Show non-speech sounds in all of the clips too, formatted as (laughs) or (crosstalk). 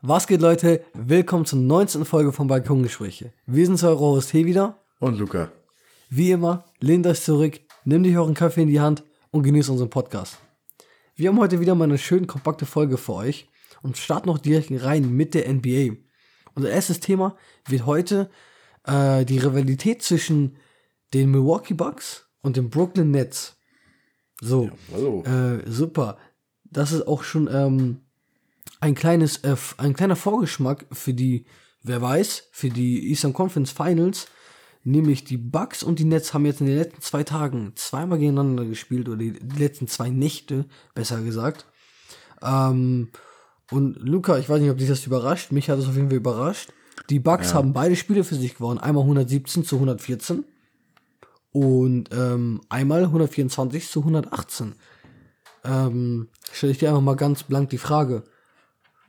Was geht, Leute? Willkommen zur 19. Folge von Balkongespräche. Wir sind eure Host hier wieder. Und Luca. Wie immer, lehnt euch zurück, nehmt euch euren Kaffee in die Hand und genießt unseren Podcast. Wir haben heute wieder mal eine schön kompakte Folge für euch und starten noch direkt rein mit der NBA. Unser erstes Thema wird heute äh, die Rivalität zwischen den Milwaukee Bucks und den Brooklyn Nets. So, Ja, hallo. äh, super. Das ist auch schon ähm, ein kleines, äh, ein kleiner Vorgeschmack für die, wer weiß, für die Eastern Conference Finals. Nämlich die Bucks und die Nets haben jetzt in den letzten zwei Tagen zweimal gegeneinander gespielt oder die, letzten zwei Nächte, besser gesagt. Ähm, und Luca, ich weiß nicht, ob dich das überrascht. Mich hat es auf jeden Fall überrascht. Die Bucks haben beide Spiele für sich gewonnen. Einmal 117 zu 114 und ähm, einmal 124 zu 118. Ähm, stelle ich dir einfach mal ganz blank die Frage.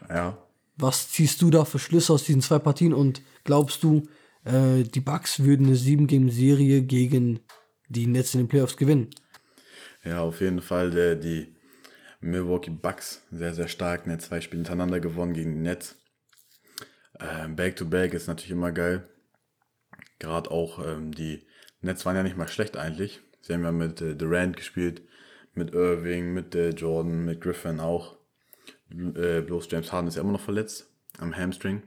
Ja. Was ziehst du da für Schlüsse aus diesen zwei Partien und glaubst du, äh, die Bucks würden eine 7-Game-Serie gegen die Nets in den Playoffs gewinnen? Ja, auf jeden Fall der, die Milwaukee Bucks sehr, sehr stark. Ne? Zwei Spiele hintereinander gewonnen gegen die Nets. Ähm, Back-to-Back ist natürlich immer geil. Gerade auch ähm, die Nets waren ja nicht mal schlecht eigentlich. Sie haben ja mit äh, Durant gespielt, mit Irving, mit äh, Jordan, mit Griffin auch. Äh, bloß James Harden ist ja immer noch verletzt am Hamstring.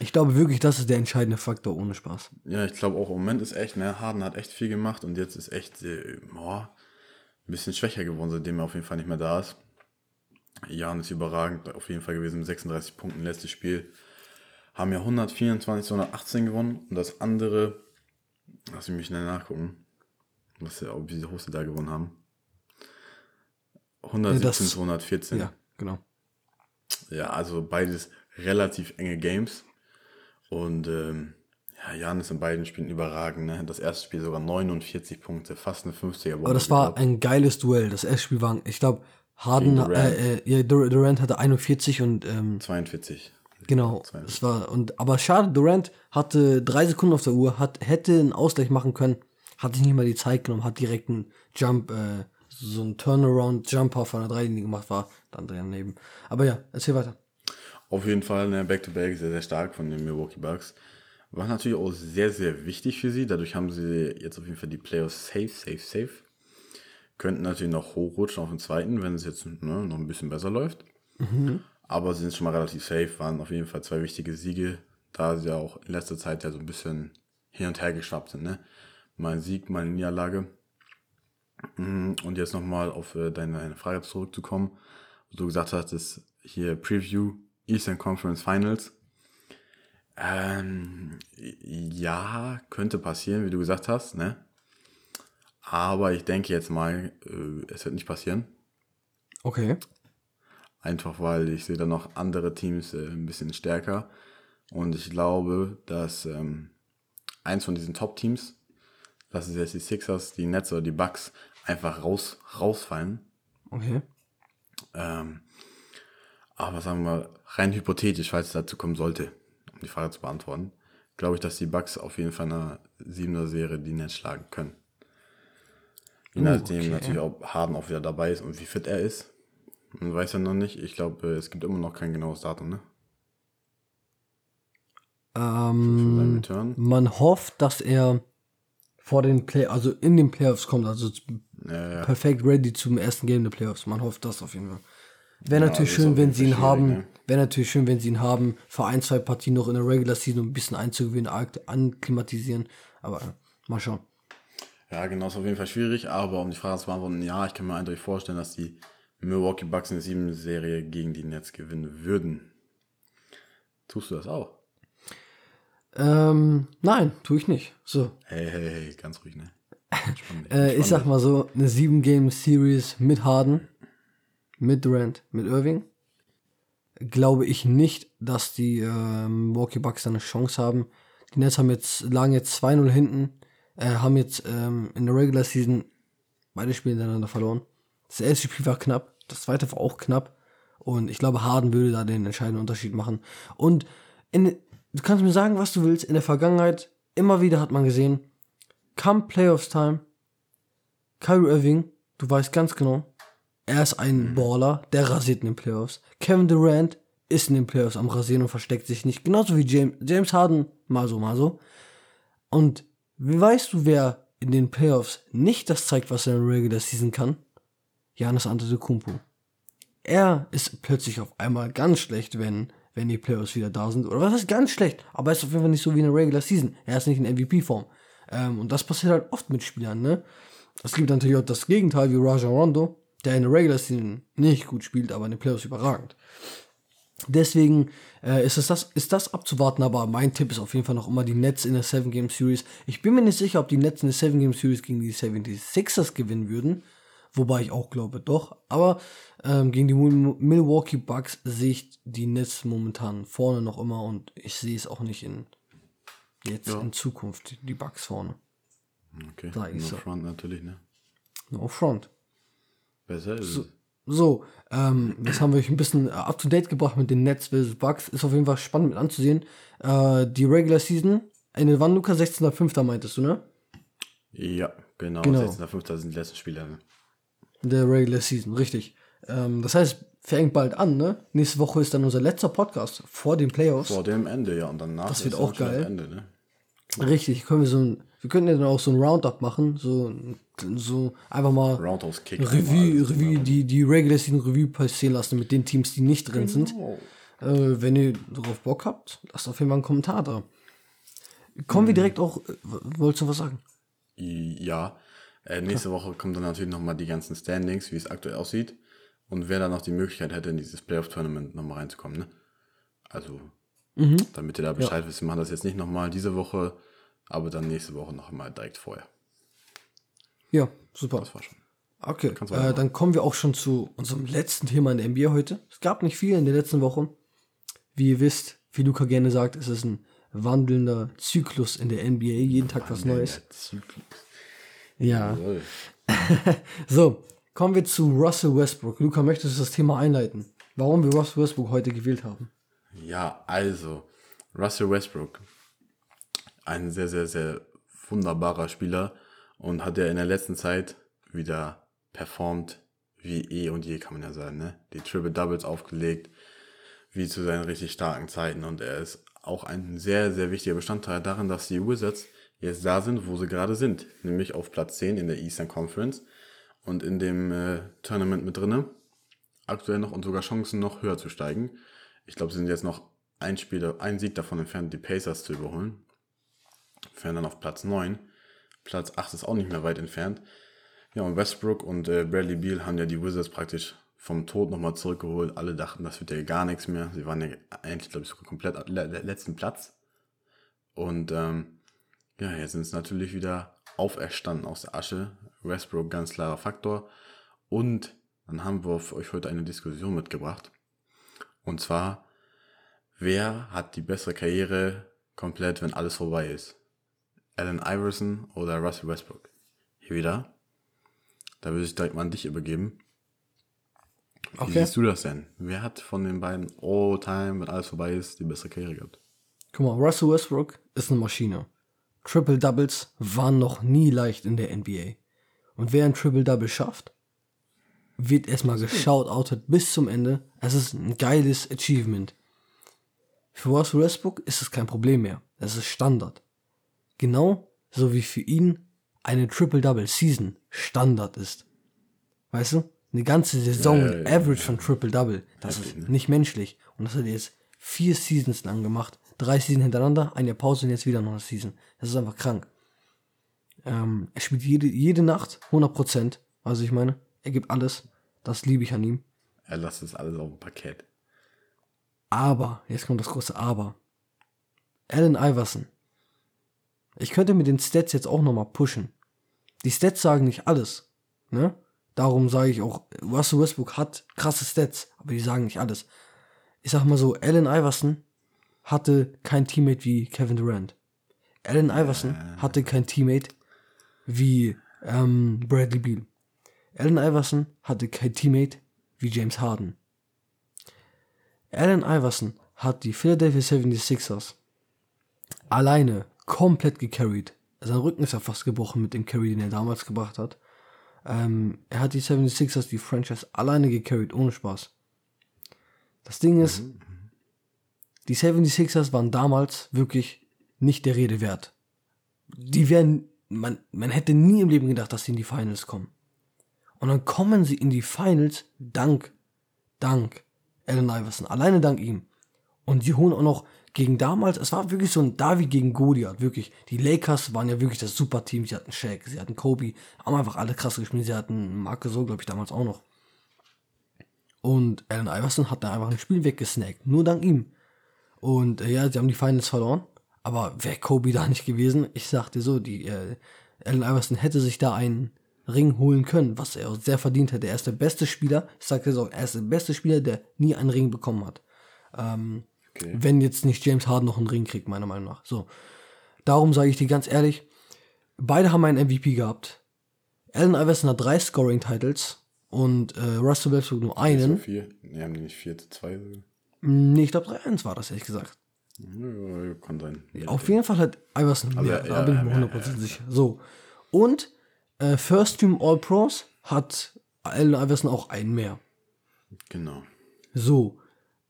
Ich glaube wirklich, das ist der entscheidende Faktor, ohne Spaß. Ja, ich glaube auch im Moment ist echt, ne, Harden hat echt viel gemacht und jetzt ist echt, äh, boah, ein bisschen schwächer geworden, seitdem er auf jeden Fall nicht mehr da ist. Jan ist überragend, auf jeden Fall gewesen mit 36 Punkten, letztes Spiel. Haben ja 124 zu 118 gewonnen und das andere, lass mich schnell nachgucken, was, ja- wie hoch sie da gewonnen haben. 117 das- zu 114. Ja, genau. Ja, also beides relativ enge Games. Und ähm, ja, Jan ist in beiden Spielen überragend. Ne? Das erste Spiel sogar 49 Punkte, fast eine 50er Aber das war ein geiles Duell. Das erste Spiel war, ich glaube, Harden, Durant. äh, äh, Durant hatte 41 und ähm, 42. Genau, 42. das war und aber schade, Durant hatte drei Sekunden auf der Uhr, hat hätte einen Ausgleich machen können, hat sich nicht mal die Zeit genommen, hat direkt einen Jump, äh, so ein Turnaround Jumper von der Dreilinie gemacht, war dann daneben. Aber ja, erzähl weiter. Auf jeden Fall ne, Back-to-Back sehr, sehr stark von den Milwaukee Bucks. War natürlich auch sehr, sehr wichtig für sie. Dadurch haben sie jetzt auf jeden Fall die Playoffs safe, safe, safe. Könnten natürlich noch hochrutschen auf den zweiten, wenn es jetzt ne, noch ein bisschen besser läuft. Aber sie sind schon mal relativ safe, waren auf jeden Fall zwei wichtige Siege, da sie ja auch in letzter Zeit ja so ein bisschen hin und her geschwappt sind. Ne? Mal ein Sieg, mal eine Niederlage. Mm, Und jetzt nochmal auf äh, deine, Frage zurückzukommen, du gesagt hast, ist hier Preview Eastern Conference Finals. Ähm, ja, könnte passieren, wie du gesagt hast, ne? Aber ich denke jetzt mal, äh, es wird nicht passieren. Okay. Einfach weil ich sehe da noch andere Teams äh, ein bisschen stärker. Und ich glaube, dass ähm, eins von diesen Top-Teams, das ist jetzt die Sixers, die Nets oder die Bucks, einfach raus, rausfallen. Okay. Ähm, aber sagen wir mal, rein hypothetisch, falls es dazu kommen sollte, um die Frage zu beantworten, glaube ich, dass die Bucks auf jeden Fall in einer 7er Serie die Nets schlagen können. Je Uh, nachdem okay. natürlich, ob Harden auch wieder dabei ist und wie fit er ist. Man weiß ja noch nicht. Ich glaube, es gibt immer noch kein genaues Datum, ne? Ähm, man hofft, dass er vor den Play, also in den Playoffs kommt, also Ja, ja. perfekt ready zum ersten Game der Playoffs. Man hofft das auf jeden Fall. Wäre Ja, natürlich schön, wenn sie ihn haben. ne? Wäre natürlich schön, wenn sie ihn haben, für ein, zwei Partien noch in der Regular Season um ein bisschen einzugewinnen, anklimatisieren. Aber äh, mal schauen. Ja, genau, ist auf jeden Fall schwierig, aber um die Frage zu beantworten, ja, ich kann mir eindeutig vorstellen, dass die Milwaukee Bucks in der 7-Serie gegen die Nets gewinnen würden. Tust du das auch? Ähm, nein, tue ich nicht. So. Hey, hey, hey, ganz ruhig, ne? Dich, Äh, ich sag mal so, eine 7-Game-Series mit Harden, mit Durant, mit Irving. Glaube ich nicht, dass die ähm, Milwaukee Bucks da eine Chance haben. Die Nets haben jetzt, lagen jetzt 2-0 hinten, äh, haben jetzt ähm, in der Regular Season beide Spiele hintereinander verloren. Das erste Spiel war knapp, das zweite war auch knapp. Und ich glaube, Harden würde da den entscheidenden Unterschied machen. Und in, du kannst mir sagen, was du willst. In der Vergangenheit, immer wieder hat man gesehen, come Playoffs Time, Kyrie Irving, du weißt ganz genau, er ist ein Baller, der rasiert in den Playoffs. Kevin Durant ist in den Playoffs am Rasieren und versteckt sich nicht. Genauso wie James, James Harden, mal so, mal so. Und wie weißt du, wer in den Playoffs nicht das zeigt, was er in der Regular Season kann? Janis Antetokounmpo. Er ist plötzlich auf einmal ganz schlecht, wenn, wenn die Playoffs wieder da sind. Oder was ist ganz schlecht? Aber er ist auf jeden Fall nicht so wie in der Regular Season. Er ist nicht in MVP-Form. Ähm, und das passiert halt oft mit Spielern, ne? Es gibt natürlich auch das Gegenteil wie Raja Rondo, der in der Regular Season nicht gut spielt, aber in den Playoffs überragend. Deswegen äh, ist, es das, ist das abzuwarten, aber mein Tipp ist auf jeden Fall noch immer die Nets in der 7-Game-Series. Ich bin mir nicht sicher, ob die Nets in der 7-Game-Series gegen die 76ers gewinnen würden, wobei ich auch glaube, doch. Aber ähm, gegen die Milwaukee Bucks sehe ich die Nets momentan vorne noch immer und ich sehe es auch nicht in jetzt ja. in Zukunft, die Bucks vorne. Okay, no so. front natürlich, ne? No front. Besser ist so, es. So, ähm, das haben wir euch ein bisschen up to date gebracht mit den Nets vs. Bucks. Ist auf jeden Fall spannend mit anzusehen. Äh, die Regular Season, Ende wann, Luca? 16.05. meintest du, ne? Ja, genau. genau. 16.05. sind die letzten Spiele. Ne? Der Regular Season, richtig. Ähm, das heißt, fängt bald an, ne? Nächste Woche ist dann unser letzter Podcast vor den Playoffs. Vor dem Ende, ja. Und danach das wird auch geil. Ende, ne? Richtig, können wir so ein, wir könnten ja dann auch so ein Roundup machen, so, so einfach mal Roundhouse Kick Revue, Revue die, die Regular Season Revue passieren lassen mit den Teams, die nicht drin genau. sind. Äh, wenn ihr darauf Bock habt, lasst auf jeden Fall einen Kommentar da. Kommen mhm. wir direkt auch, äh, wolltest du was sagen? Ja, äh, nächste Woche kommen dann natürlich nochmal die ganzen Standings, wie es aktuell aussieht. Und wer dann noch die Möglichkeit hätte, in dieses Playoff-Tournament nochmal reinzukommen, ne? Also, mhm. damit ihr da Bescheid ja. wisst, wir machen das jetzt nicht nochmal diese Woche, aber dann nächste Woche noch mal direkt vorher. Ja, super. Das war schon. Okay, äh, dann kommen wir auch schon zu unserem letzten Thema in der NBA heute. Es gab nicht viel in der letzten Woche. Wie ihr wisst, wie Luca gerne sagt, ist es ein wandelnder Zyklus in der NBA. Jeden Tag was Neues. Zyklus. Ja. (laughs) so, kommen wir zu Russell Westbrook. Luca, möchtest du das Thema einleiten? Warum wir Russell Westbrook heute gewählt haben? Ja, also, Russell Westbrook ein sehr, sehr, sehr wunderbarer Spieler und hat ja in der letzten Zeit wieder performt wie eh und je, kann man ja sagen. Ne? Die Triple Doubles aufgelegt, wie zu seinen richtig starken Zeiten. Und er ist auch ein sehr, sehr wichtiger Bestandteil daran, dass die Wizards jetzt da sind, wo sie gerade sind. Nämlich auf Platz 10 in der Eastern Conference und in dem äh, Tournament mit drinne. Aktuell noch und sogar Chancen noch höher zu steigen. Ich glaube, sie sind jetzt noch ein Spieler, ein Sieg davon entfernt, die Pacers zu überholen fern dann auf Platz 9. Platz 8 ist auch nicht mehr weit entfernt. Ja, und Westbrook und äh, Bradley Beal haben ja die Wizards praktisch vom Tod nochmal zurückgeholt. Alle dachten, das wird ja gar nichts mehr. Sie waren ja eigentlich, glaube ich, sogar komplett le letzten Platz. Und ähm, ja, jetzt sind es natürlich wieder auferstanden aus der Asche. Westbrook ganz klarer Faktor. Und dann haben wir für euch heute eine Diskussion mitgebracht. Und zwar, wer hat die bessere Karriere komplett, wenn alles vorbei ist? Allen Iverson oder Russell Westbrook. Hier wieder. Da würde ich direkt mal an dich übergeben. Wie okay. siehst du das denn? Wer hat von den beiden All Time, wenn alles vorbei ist, die bessere Karriere gehabt? Guck mal, Russell Westbrook ist eine Maschine. Triple Doubles waren noch nie leicht in der NBA. Und wer ein Triple Double schafft, wird erstmal geschaut bis zum Ende. Es ist ein geiles Achievement. Für Russell Westbrook ist es kein Problem mehr. Es ist Standard. Genau so wie für ihn eine Triple-Double-Season Standard ist. Weißt du? Eine ganze Saison ja, ja, ja, Average von Triple-Double. Das ist ne? nicht menschlich. Und das hat er jetzt vier Seasons lang gemacht. Drei Seasons hintereinander, eine Pause und jetzt wieder noch eine Season. Das ist einfach krank. Ähm, er spielt jede, jede Nacht 100%. Also ich meine, er gibt alles. Das liebe ich an ihm. Er lässt es alles auf dem Parkett. Aber, jetzt kommt das große Aber. Allen Iverson ich könnte mit den Stats jetzt auch nochmal pushen. Die Stats sagen nicht alles. Ne? Darum sage ich auch, Russell Westbrook hat krasse Stats, aber die sagen nicht alles. Ich sag mal so, Allen Iverson hatte kein Teammate wie Kevin Durant. Allen Iverson hatte kein Teammate wie ähm, Bradley Beal. Allen Iverson hatte kein Teammate wie James Harden. Allen Iverson hat die Philadelphia 76ers alleine komplett gecarried. Sein Rücken ist ja fast gebrochen mit dem Carry, den er damals gebracht hat. Ähm, er hat die 76ers, die Franchise, alleine gecarried, ohne Spaß. Das Ding ist, mhm. die 76ers waren damals wirklich nicht der Rede wert. Die wären, man, man hätte nie im Leben gedacht, dass sie in die Finals kommen. Und dann kommen sie in die Finals dank, dank Allen Iverson, alleine dank ihm. Und sie holen auch noch gegen damals, es war wirklich so ein Davi gegen Goliath, wirklich. Die Lakers waren ja wirklich das Superteam, sie hatten Shaq, sie hatten Kobe, haben einfach alle krass gespielt, sie hatten Marke so, glaube ich, damals auch noch. Und Allen Iverson hat da einfach ein Spiel weggesnackt, nur dank ihm. Und äh, ja, sie haben die Finals verloren, aber wäre Kobe da nicht gewesen, ich sagte so, die äh, Allen Iverson hätte sich da einen Ring holen können, was er sehr verdient hätte. Er ist der beste Spieler, ich sagte so, er ist der beste Spieler, der nie einen Ring bekommen hat. Ähm, Okay. wenn jetzt nicht James Harden noch einen Ring kriegt, meiner Meinung nach. So. Darum sage ich dir ganz ehrlich, beide haben einen MVP gehabt. Allen Iverson hat drei Scoring-Titles und äh, Russell Westbrook nur So einen. vier. Nee, haben die nicht vier zu zwei? Nee, ich glaube 3-1 war das, ehrlich gesagt. Ja, ja, kann sein. Auf jeden Fall hat Iverson mehr, ja, da ja, bin ich ja, mir ja, 100% sicher. So. Und äh, First Team All Pros hat Allen Iverson auch einen mehr. Genau. So.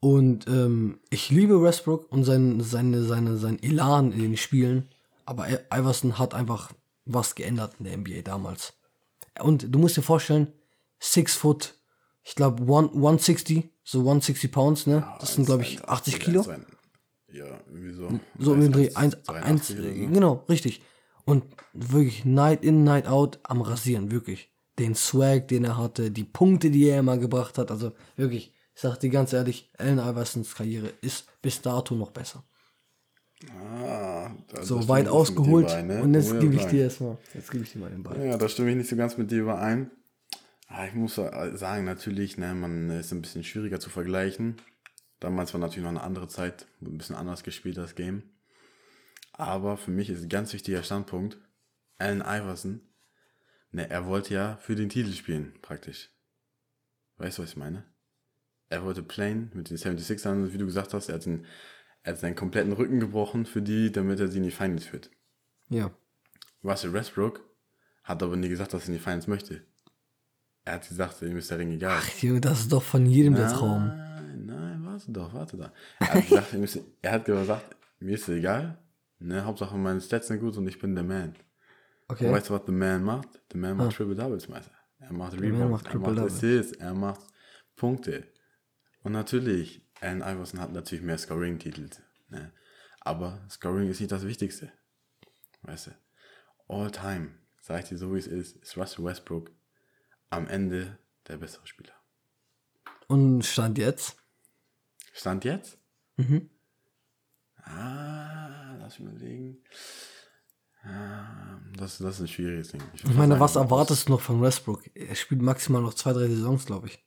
Und ähm, ich liebe Westbrook und sein, seine, seine, sein Elan in den Spielen. Aber Iverson hat einfach was geändert in der NBA damals. Und du musst dir vorstellen, six foot, ich glaube 160, so 160 Pounds, ne? Das sind, glaube ich, 80 Kilo. Ja, irgendwie so. So um den Dreh. Eins, 83 eins, oder so. genau, richtig. Und wirklich Night in, Night out am Rasieren, wirklich. Den Swag, den er hatte, die Punkte, die er immer gebracht hat. Also wirklich, ich sag dir ganz ehrlich, Allen Iversons Karriere ist bis dato noch besser. Ah, So weit ausgeholt. überein, ne? Und jetzt Muss gebe ich dir erstmal, jetzt gebe ich dir mal den Ball. Ja, da stimme ich nicht so ganz mit dir überein. Ah, Ich muss sagen, natürlich, ne, man ist ein bisschen schwieriger zu vergleichen. Damals war natürlich noch eine andere Zeit, ein bisschen anders gespielt das Game. Aber für mich ist ein ganz wichtiger Standpunkt, Allen Iverson, ne, er wollte ja für den Titel spielen, praktisch. Weißt du, was ich meine? Er wollte playen mit den 76ern, wie du gesagt hast, er hat, den, er hat seinen kompletten Rücken gebrochen für die, damit er sie in die Finals führt. Ja. Russell Westbrook hat aber nie gesagt, dass er in die Finals möchte. Er hat gesagt, ihm ist der Ring egal. Ach, Junge, das ist doch von jedem der Traum. Nein, nein, warte doch, warte da. Er hat gesagt, ist, er hat gesagt, mir ist egal. Ne, Hauptsache meine Stats sind gut und ich bin der Man. Okay. Und weißt du, was der Man macht? Der Man macht Triple Doubles, Meister. Er macht Rebounds, macht er Triple macht. Assists, er macht Punkte. Und natürlich, Allen Iverson hat natürlich mehr Scoring-Titel. Ne? Aber Scoring ist nicht das Wichtigste. Weißt du? All time, sag ich dir so wie es ist, ist Russell Westbrook am Ende der bessere Spieler. Und Stand jetzt? Stand jetzt? Mhm. Ah, lass mich überlegen. Ah, das, das ist ein schwieriges Ding. Ich meine, was erwartest du noch von Westbrook? Er spielt maximal noch zwei, drei Saisons, glaube ich.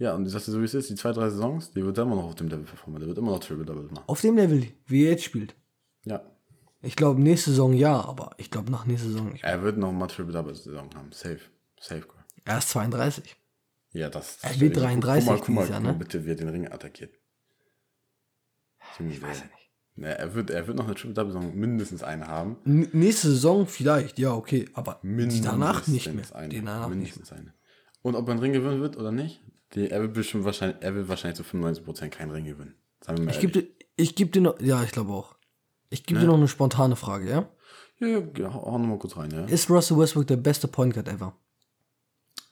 Ja, und ich sagte so wie es ist, die zwei, drei Saisons, die wird er immer noch auf dem Level performen. Der wird immer noch Triple Double machen. Auf dem Level, wie er jetzt spielt. Ja. Ich glaube, nächste Saison ja, aber ich glaube, nach nächster Saison nicht. Er wird noch mal Triple Double Saison haben. Safe. Safe. Er ist 32. Ja, das. Er wird guck- 33 Guck mal, guck mal, dieses Jahr, guck mal ne? bitte, wie er den Ring attackiert. Ich weiß ja nicht. Ne, er, wird, er wird noch eine Triple Double Saison mindestens eine haben. N nächste Saison vielleicht, ja, okay, aber Mindestens danach nicht mehr. Eine. Danach nicht mehr. mindestens eine. Und ob er einen Ring gewinnen wird oder nicht, die, er wird bestimmt wahrscheinlich, er wird wahrscheinlich zu 95% keinen Ring gewinnen. Sagen wir mal Ich gebe dir, ich geb dir noch, ja, ich glaube auch. Ich gebe dir noch eine spontane Frage, ja? Ja, ja, hau hau noch mal kurz rein, ja. Ist Russell Westbrook der beste Point Guard ever?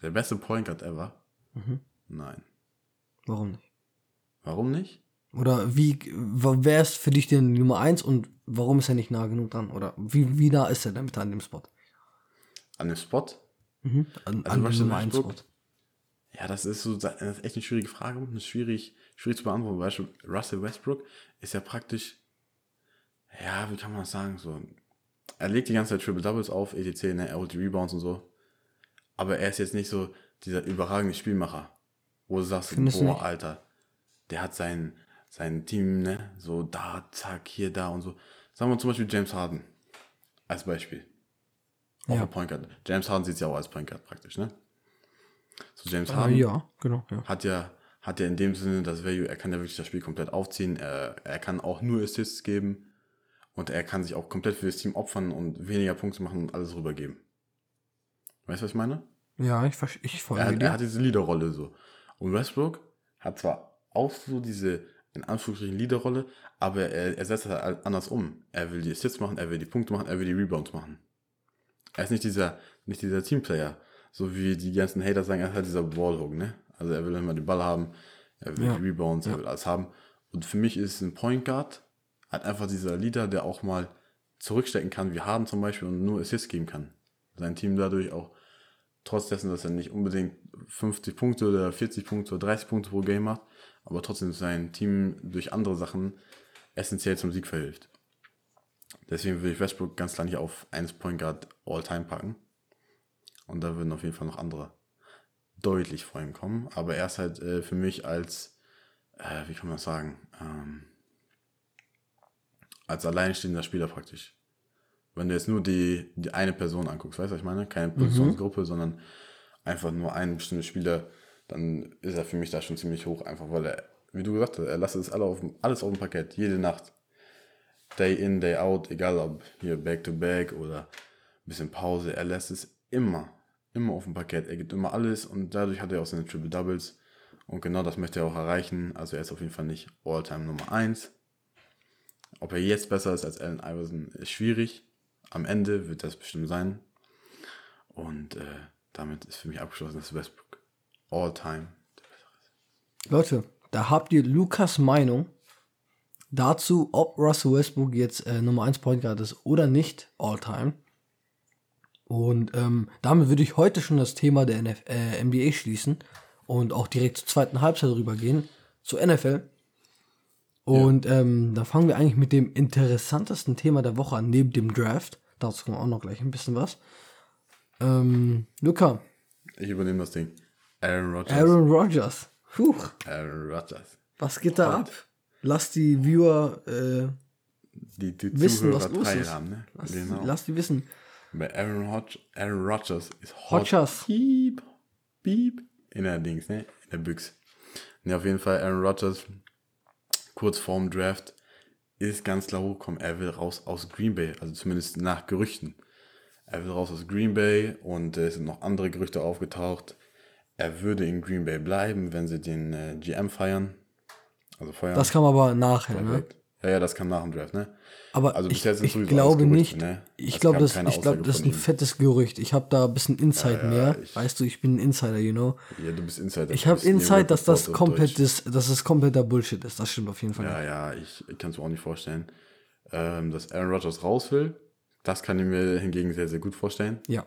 Der beste Point Guard ever? Mhm. Nein. Warum nicht? Warum nicht? Oder wie, wer ist für dich denn die Nummer 1 und warum ist er nicht nah genug dran? Oder wie, wie nah ist er damit an dem Spot? An dem Spot? Mhm. An, Also an dem Russell Nummer 1 Spot. Ja, das ist so das ist echt eine schwierige Frage. Ist schwierig, schwierig zu beantworten. Du, Russell Westbrook ist ja praktisch, ja, wie kann man das sagen? So, er legt die ganze Zeit Triple Doubles auf, etc., ne, er holt die Rebounds und so. Aber er ist jetzt nicht so dieser überragende Spielmacher, wo du sagst, Findest du boah, nicht? Alter, der hat sein, sein Team, ne, so da, zack, hier, da und so. Sagen wir zum Beispiel James Harden als Beispiel. Auch Ja. Point Guard. James Harden sieht sich auch als Point Guard praktisch, ne? So James Ah, Harden ja, genau. Ja. hat ja hat ja in dem Sinne das Value, er kann ja wirklich das Spiel komplett aufziehen, er, er kann auch nur Assists geben und er kann sich auch komplett für das Team opfern und weniger Punkte machen und alles rübergeben. Weißt du, was ich meine? ja, ich, ich Er folge hat, er hat diese Leaderrolle so. Und Westbrook hat zwar auch so diese in Anführungsstrichen Leaderrolle, aber er, er setzt es halt anders um. Er will die Assists machen, er will die Punkte machen, er will die Rebounds machen. Er ist nicht dieser, nicht dieser Teamplayer. So wie die ganzen Hater sagen, er ist halt dieser Ballhog, ne? Also er will immer den Ball haben, er will Ja. die Rebounds, er will alles haben. Und für mich ist ein Point Guard halt einfach dieser Leader, der auch mal zurückstecken kann, wie Harden zum Beispiel, und nur Assists geben kann. Sein Team dadurch auch, trotz dessen, dass er nicht unbedingt 50 Punkte oder 40 Punkte oder 30 Punkte pro Game macht, aber trotzdem sein Team durch andere Sachen essentiell zum Sieg verhilft. Deswegen würde ich Westbrook ganz klar nicht auf 1 Point Guard All-Time packen. Und da würden auf jeden Fall noch andere deutlich vor ihm kommen. Aber er ist halt äh, für mich als, äh, wie kann man das sagen, ähm, als alleinstehender Spieler praktisch. Wenn du jetzt nur die, die eine Person anguckst, weißt du, was ich meine? Keine Positionsgruppe, sondern einfach nur einen bestimmten Spieler, dann ist er für mich da schon ziemlich hoch, einfach weil er, wie du gesagt hast, er lässt es alle auf, alles auf dem Parkett, jede Nacht. Day in, day out, egal ob hier Back-to-Back oder ein bisschen Pause, er lässt es immer, immer auf dem Parkett. Er gibt immer alles und dadurch hat er auch seine Triple Doubles. Und genau das möchte er auch erreichen. Also er ist auf jeden Fall nicht All-Time Nummer 1. Ob er jetzt besser ist als Allen Iverson, ist schwierig. Am Ende wird das bestimmt sein. Und äh, damit ist für mich abgeschlossen, dass Westbrook All-Time. Leute, da habt ihr Lukas Meinung dazu, ob Russell Westbrook jetzt äh, Nummer 1 Point Guard ist oder nicht, all-time. Und ähm, damit würde ich heute schon das Thema der NF äh, NBA schließen und auch direkt zur zweiten Halbzeit rübergehen, zur NFL. Und ähm, da fangen wir eigentlich mit dem interessantesten Thema der Woche an, neben dem Draft. Dazu kommen auch noch gleich ein bisschen was. Ähm, Luca, Ich übernehme das Ding. Aaron Rodgers. Aaron Rodgers. Puh. Aaron Rodgers. Was geht da ab? Lass die Viewer äh, Die, die wissen, was Zuhörer los ist. ne? Lass, genau. lass die wissen. Bei Aaron, Hodge, Aaron Rodgers ist Hot Hodgers. Piep, Piep in der Dings, ne? In der Büchse. Ne, auf jeden Fall Aaron Rodgers, kurz vorm Draft, ist ganz klar hochgekommen. Er will raus aus Green Bay, also zumindest nach Gerüchten. Er will raus aus Green Bay und äh, es sind noch andere Gerüchte aufgetaucht. Er würde in Green Bay bleiben, wenn sie den äh, GM feiern. Also feuern. Das kam aber nachher, ne? Ja, ja, das kam nach dem Draft, ne? Aber Also ich, ich glaube alles nicht. Gerüchte, ne? Ich glaube, das, ich Aussage das ist ein fettes Gerücht. Ich habe da ein bisschen Insight mehr. ich- weißt du, ich bin ein Insider, you know. Ja, du bist Insider. Ich habe Insight, dass das komplett ist, dass es kompletter Bullshit ist. Das stimmt auf jeden Fall. Ja, ja, ich, ich kann es mir auch nicht vorstellen. Ähm, dass Aaron Rodgers raus will, das kann ich mir hingegen sehr, sehr gut vorstellen. Ja.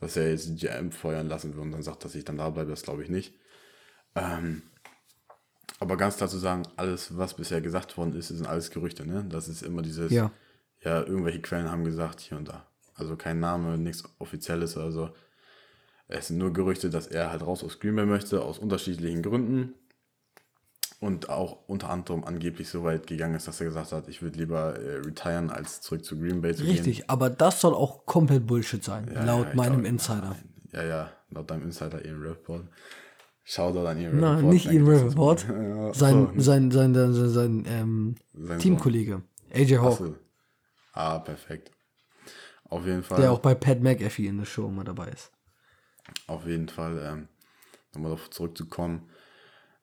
Dass er jetzt die GM feuern lassen will und dann sagt, dass ich dann da bleibe, das glaube ich nicht. Ähm, aber ganz klar zu sagen, alles, was bisher gesagt worden ist, sind alles Gerüchte, ne? Das ist immer dieses, Ja. ja, irgendwelche Quellen haben gesagt, hier und da. Also kein Name, nichts Offizielles, also es sind nur Gerüchte, dass er halt raus aus Green Bay möchte, aus unterschiedlichen Gründen. Und auch unter anderem angeblich so weit gegangen ist, dass er gesagt hat, ich würde lieber äh, retiren, als zurück zu Green Bay zu gehen. Richtig, aber das soll auch komplett Bullshit sein, Ja, laut ja, meinem glaub- Insider. Ja, ja, laut deinem Insider Ian Rappaport. Shoutout an Ian Nein, nicht Ian Rappaport. Sein, sein, sein, sein, sein, ähm, Sein Teamkollege, AJ Hawk, so. Ah, perfekt. Auf jeden Fall. der auch bei Pat McAfee in der Show immer dabei ist. Auf jeden Fall, ähm, nochmal darauf zurückzukommen.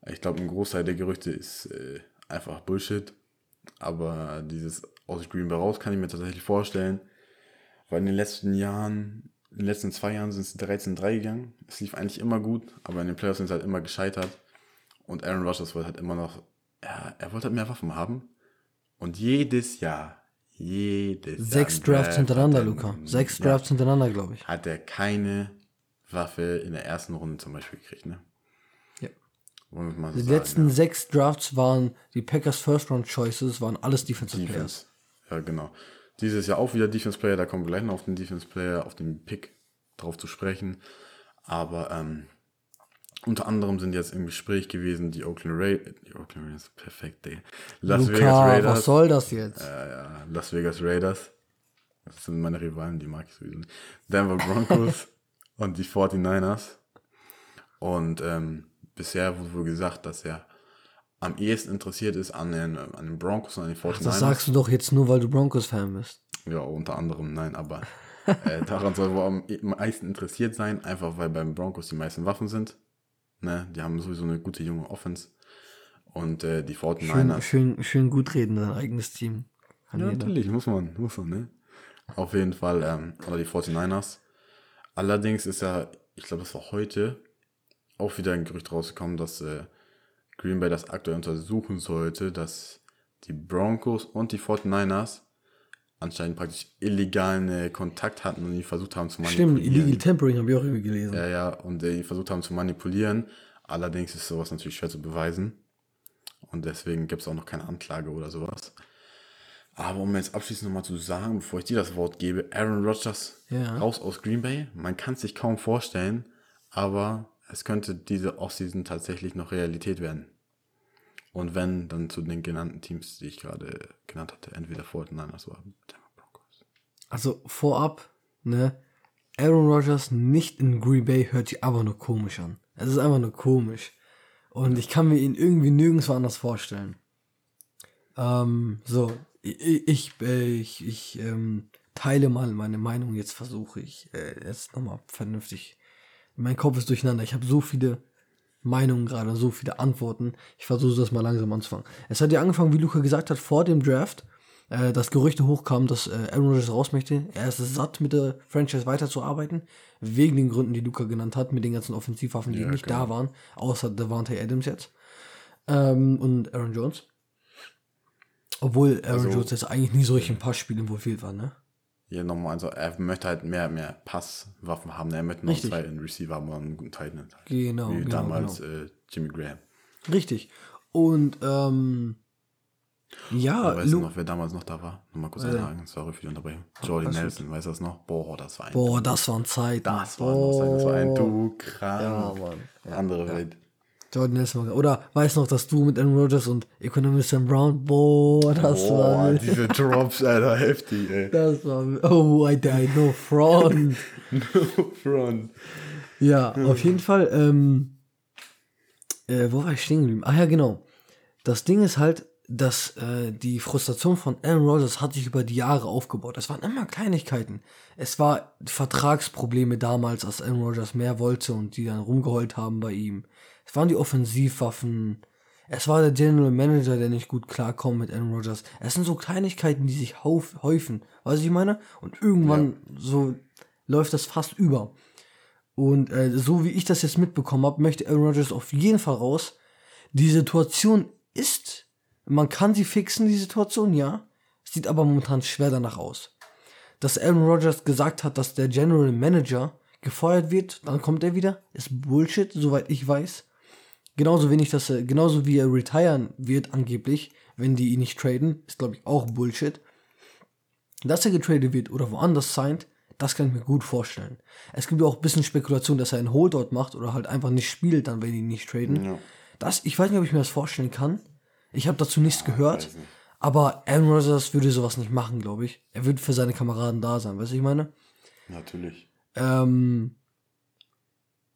Ich glaube, ein Großteil der Gerüchte ist äh, einfach Bullshit. Aber dieses aus Green Bay raus kann ich mir tatsächlich vorstellen. Weil in den letzten Jahren, in den letzten zwei Jahren sind es 13-3 gegangen. Es lief eigentlich immer gut, aber in den Playoffs sind sie halt immer gescheitert. Und Aaron Rodgers wollte halt immer noch, ja, er wollte halt mehr Waffen haben. Und jedes Jahr, jedes Jahr. Sechs im Drafts Draft hintereinander, er- Luca. Sechs Ja Drafts hintereinander, glaube ich. hat er keine Waffe in der ersten Runde zum Beispiel gekriegt, ne? Ja. Wollen wir mal so Die sagen, letzten ja. sechs Drafts waren die Packers First Round Choices, waren alles Defensive Players. Defense. Ja, genau. Dieses Jahr auch wieder Defense Player, da kommen wir gleich noch auf den Defense Player, auf den Pick drauf zu sprechen. Aber ähm, unter anderem sind jetzt im Gespräch gewesen die Oakland Raiders, die Oakland Raiders, perfekt, ey. Las Vegas Luca, Raiders. was soll das jetzt? Ja, ja, Las Vegas Raiders. Das sind meine Rivalen, die mag ich sowieso nicht. Denver Broncos (laughs) und die 49ers. Und ähm, bisher wurde wohl gesagt, dass er am ehesten interessiert ist an den, an den Broncos und an den 49ers. Das sagst du doch jetzt nur, weil du Broncos-Fan bist. Ja, unter anderem, nein, aber (laughs) äh, daran soll wohl am meisten interessiert sein, einfach weil beim Broncos die meisten Waffen sind. Ne? Die haben sowieso eine gute junge Offense. Und äh, die Schön, 49ers. schön, schön gut reden, sein eigenes Team. Kann Ja, jeder. natürlich, muss man, muss man, ne? Auf jeden Fall, ähm, oder die 49ers. Allerdings ist ja, ich glaube, das war heute auch wieder ein Gerücht rausgekommen, dass äh, Green Bay das aktuell untersuchen sollte, dass die Broncos und die 49ers anscheinend praktisch illegalen äh, Kontakt hatten und die versucht haben zu Stimmt, manipulieren. Illegal Tampering habe ich auch irgendwie gelesen. Ja, ja, und äh, die versucht haben zu manipulieren. Allerdings ist sowas natürlich schwer zu beweisen. Und deswegen gibt es auch noch keine Anklage oder sowas. Aber um jetzt abschließend nochmal zu sagen, bevor ich dir das Wort gebe, Aaron Rodgers Ja. raus aus Green Bay. Man kann es sich kaum vorstellen, aber es könnte diese Offseason tatsächlich noch Realität werden. Und wenn, dann zu den genannten Teams, die ich gerade genannt hatte, entweder 49ers oder Denver Broncos. Also vorab, ne, Aaron Rodgers nicht in Green Bay hört sich einfach nur komisch an. Es ist einfach nur komisch. Und ich kann mir ihn irgendwie nirgendwo anders vorstellen. Ähm, so, ich, ich, äh, ich, ich ähm, teile mal meine Meinung. Jetzt versuche ich äh, jetzt nochmal vernünftig. Mein Kopf ist durcheinander. Ich habe so viele Meinungen gerade, so viele Antworten. Ich versuche das mal langsam anzufangen. Es hat ja angefangen, wie Luca gesagt hat, vor dem Draft, äh, dass Gerüchte hochkamen, dass äh, Aaron Rodgers raus möchte. Er ist satt, mit der Franchise weiterzuarbeiten, wegen den Gründen, die Luca genannt hat, mit den ganzen Offensivwaffen, die Ja, nicht genau. da waren, außer Devante Adams jetzt. Ähm, und Aaron Jones. Obwohl Aaron Also- Jones jetzt eigentlich nie so richtig ein paar Spiele involviert war, ne? Ja, nochmal, also er möchte halt mehr, mehr Passwaffen haben. Er möchte noch Richtig. zwei Receiver haben und einen guten Titan. Halt. Genau, Wie genau, damals Äh, Jimmy Graham. Richtig. Und ähm, ja, weißt du noch, wer damals noch da war? Nochmal kurz Äh. sagen, sorry für die Unterbrechung. Alles Nelson, weißt du das noch? Boah, das war ein, boah, das waren Zeiten. das war, sein, das war ein. Du krank. Ja, Mann. Andere Welt. Jordan Nelson war- Oder weißt noch, dass du mit Aaron Rodgers und Economist Sam Brown, boah, das war Boah, wild. diese Drops, Alter, heftig, ey. Das war. Oh, I died no front. (laughs) No front. ja, auf jeden Fall, ähm, äh, wo war ich stehen geblieben? Ah ja, genau. Das Ding ist halt, dass äh, die Frustration von Aaron Rodgers hat sich über die Jahre aufgebaut. Es waren immer Kleinigkeiten. Es war Vertragsprobleme damals, als Aaron Rodgers mehr wollte und die dann rumgeheult haben bei ihm. Es waren die Offensivwaffen. Es war der General Manager, der nicht gut klarkommt mit Aaron Rodgers. Es sind so Kleinigkeiten, die sich häufen. Weißt du, ich meine? Und irgendwann so läuft das fast über. Und äh, so wie ich das jetzt mitbekommen habe, möchte Aaron Rodgers auf jeden Fall raus. Die Situation ist, man kann sie fixen, die Situation, ja. Sieht aber momentan schwer danach aus. Dass Aaron Rodgers gesagt hat, dass der General Manager gefeuert wird, dann kommt er wieder, ist Bullshit, soweit ich weiß. Genauso wenig, dass er, genauso wie er retiren wird angeblich, wenn die ihn nicht traden, ist glaube ich auch Bullshit. Dass er getradet wird oder woanders signed, das kann ich mir gut vorstellen. Es gibt ja auch ein bisschen Spekulation, dass er einen Holdout macht oder halt einfach nicht spielt, dann wenn die ihn nicht traden. Ja. Das, ich weiß nicht, ob ich mir das vorstellen kann. Ich habe dazu nichts gehört. weiß nicht. Aber Aaron Rodgers würde sowas nicht machen, glaube ich. Er wird für seine Kameraden da sein, weißt du, ich meine? Natürlich. Ähm,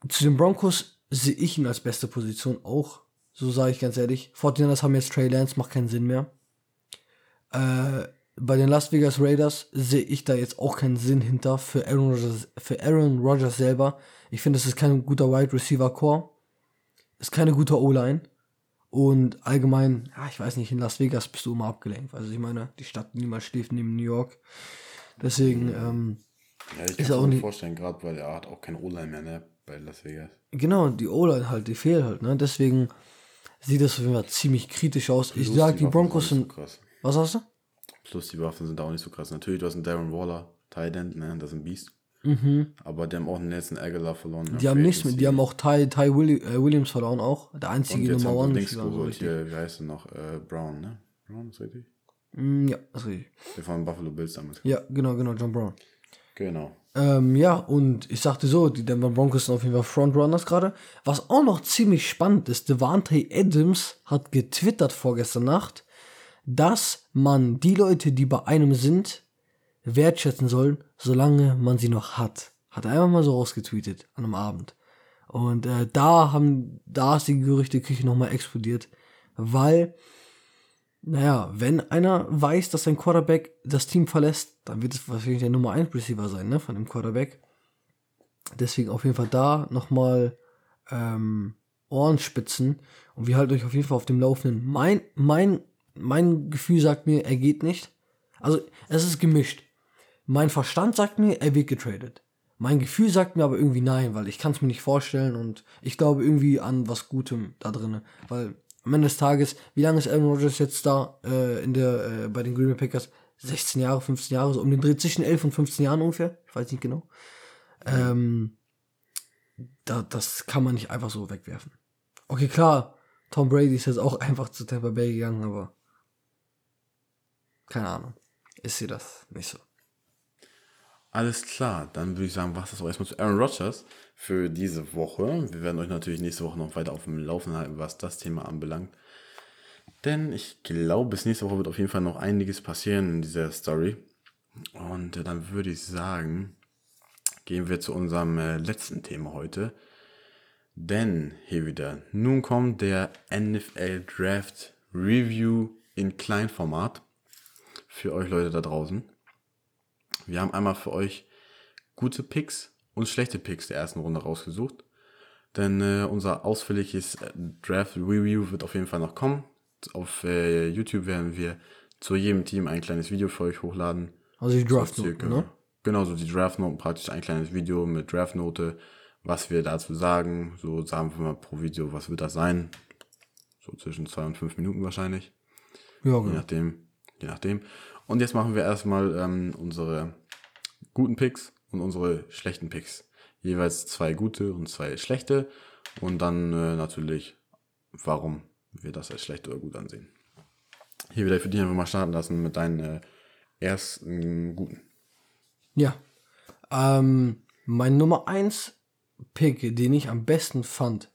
zu den Broncos sehe ich ihn als beste Position auch. So sage ich ganz ehrlich. 49ers haben jetzt Trey Lance, macht keinen Sinn mehr. Äh, bei den Las Vegas Raiders sehe ich da jetzt auch keinen Sinn hinter für Aaron Rodgers, für Aaron Rodgers selber. Ich finde, es ist kein guter Wide Receiver Core. Ist keine gute O-Line. Und allgemein, ja, ich weiß nicht, in Las Vegas bist du immer abgelenkt. Also ich meine, die Stadt niemals schläft neben New York. Deswegen, ähm, Ja, ich Ist kann es mir nicht- vorstellen, gerade weil er hat auch kein O-Line mehr, ne? Bei Las Vegas. Genau, die O-Line halt, die fehlt halt, ne? Deswegen sieht das auf jeden Fall ziemlich kritisch aus. ich Plus, sag, die Waffen Broncos sind so krass. Was hast du? Plus die Waffen sind auch nicht so krass. Natürlich, du hast einen Darren Waller, Tight End, ne? Das ist ein Beast. Mhm. Aber die haben auch einen Nelson Aguilar verloren. Die haben nichts mit, die haben auch Ty, Ty Willi äh, Williams verloren auch. Der einzige Nummer One Receiver, so. Hier, wie heißt er noch? Äh, Brown, ne? Brown, ist richtig? Mm, ja, das ist richtig. Der von Buffalo Bills damals. Ja, genau, genau, John Brown. Genau. Ähm, ja, und ich sagte so, die Denver Broncos sind auf jeden Fall Frontrunners gerade. Was auch noch ziemlich spannend ist, Devante Adams hat getwittert vorgestern Nacht, dass man die Leute, die bei einem sind, wertschätzen soll, solange man sie noch hat. Hat er einfach mal so rausgetweetet an einem Abend. Und äh, da haben, da ist die Gerüchteküche nochmal explodiert, weil, naja, wenn einer weiß, dass sein Quarterback das Team verlässt, dann wird es wahrscheinlich der Nummer 1 Receiver sein, ne, von dem Quarterback. Deswegen auf jeden Fall da nochmal, ähm, Ohrenspitzen und wir halten euch auf jeden Fall auf dem Laufenden. Mein, mein, mein Gefühl sagt mir, er geht nicht. Also, es ist gemischt. Mein Verstand sagt mir, er wird getradet. Mein Gefühl sagt mir aber irgendwie nein, weil ich kann es mir nicht vorstellen und ich glaube irgendwie an was Gutem da drin. Weil am Ende des Tages, wie lange ist Aaron Rodgers jetzt da äh, in der, äh, bei den Green Bay Packers? 16 Jahre, 15 Jahre, so um den Dreh zwischen 11 und 15 Jahren ungefähr. Ich weiß nicht genau. Ähm, da, das kann man nicht einfach so wegwerfen. Okay, klar, Tom Brady ist jetzt auch (laughs) einfach zu Tampa Bay gegangen, aber keine Ahnung. Ist sie das nicht so? Alles klar, dann würde ich sagen, was das auch erstmal zu Aaron Rodgers für diese Woche. Wir werden euch natürlich nächste Woche noch weiter auf dem Laufen halten, was das Thema anbelangt. Denn ich glaube, bis nächste Woche wird auf jeden Fall noch einiges passieren in dieser Story. Und äh, dann würde ich sagen, gehen wir zu unserem äh, letzten Thema heute. Denn hier wieder, nun kommt der NFL Draft Review in Kleinformat für euch Leute da draußen. Wir haben einmal für euch gute Picks und schlechte Picks der ersten Runde rausgesucht. Denn äh, unser ausführliches äh, Draft Review wird auf jeden Fall noch kommen. Auf äh, YouTube werden wir zu jedem Team ein kleines Video für euch hochladen. Also die Draftnoten, so ne? Genau, so die Draftnoten, praktisch ein kleines Video mit Draftnote, was wir dazu sagen. So sagen wir mal pro Video, was wird das sein? So zwischen zwei und fünf Minuten wahrscheinlich. Ja, genau. Je nachdem. Je nachdem. Und jetzt machen wir erstmal ähm, unsere guten Picks und unsere schlechten Picks. Jeweils zwei gute und zwei schlechte. Und dann äh, natürlich, warum wir das als schlecht oder gut ansehen. Hier wieder für dich einfach mal starten lassen mit deinen äh, ersten guten. Ja. Ähm, mein Nummer 1 Pick, den ich am besten fand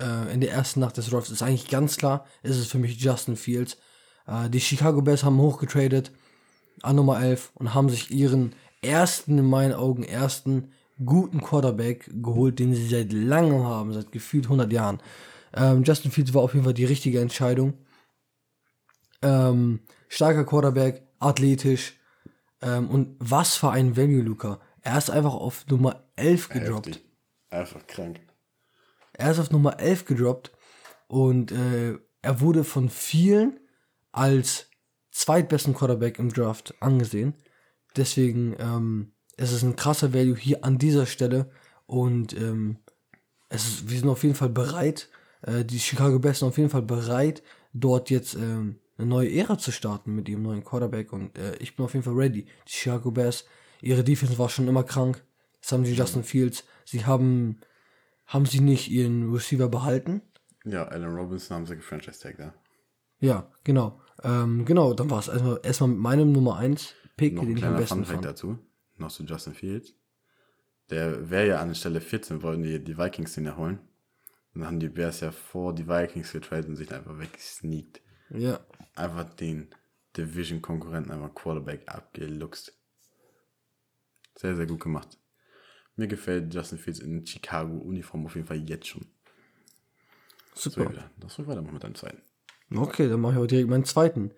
äh, in der ersten Nacht des Drafts, ist eigentlich ganz klar, ist es für mich Justin Fields. Äh, die Chicago Bears haben hochgetradet an Nummer 11 und haben sich ihren ersten, in meinen Augen, ersten guten Quarterback geholt, den sie seit langem haben, seit gefühlt 100 Jahren. Ähm, Justin Fields war auf jeden Fall die richtige Entscheidung. Ähm, starker Quarterback, athletisch. Ähm, und was für ein Value, Luca. Er ist einfach auf Nummer 11 gedroppt. Heftig. Einfach krank. Er ist auf Nummer 11 gedroppt und äh, er wurde von vielen als zweitbesten Quarterback im Draft angesehen. Deswegen ähm, es ist ein krasser Value hier an dieser Stelle und ähm, es ist, wir sind auf jeden Fall bereit, äh, die Chicago Bears sind auf jeden Fall bereit, dort jetzt ähm, eine neue Ära zu starten mit ihrem neuen Quarterback und äh, ich bin auf jeden Fall ready. Die Chicago Bears, ihre Defense war schon immer krank. Jetzt haben sie Justin Fields. Sie haben, haben sie nicht ihren Receiver behalten? Ja, Allen Robinson haben sie gefranchise tag. Ja, genau. Ähm, genau, dann war es erstmal, erstmal mit meinem Nummer 1 Pick, Noch den ich am besten Fun fand. dazu, noch zu Justin Fields. Der wäre ja an Stelle 14, wollten die, die Vikings den ja holen. Und dann haben die Bears ja vor die Vikings getradet und sich einfach weggesneakt. Ja. Einfach den Division-Konkurrenten einfach Quarterback abgeluchst. Sehr, sehr gut gemacht. Mir gefällt Justin Fields in Chicago-Uniform auf jeden Fall jetzt schon. Super. So, das soll weitermachen mit deinem zweiten. Okay, dann mache ich auch direkt meinen zweiten.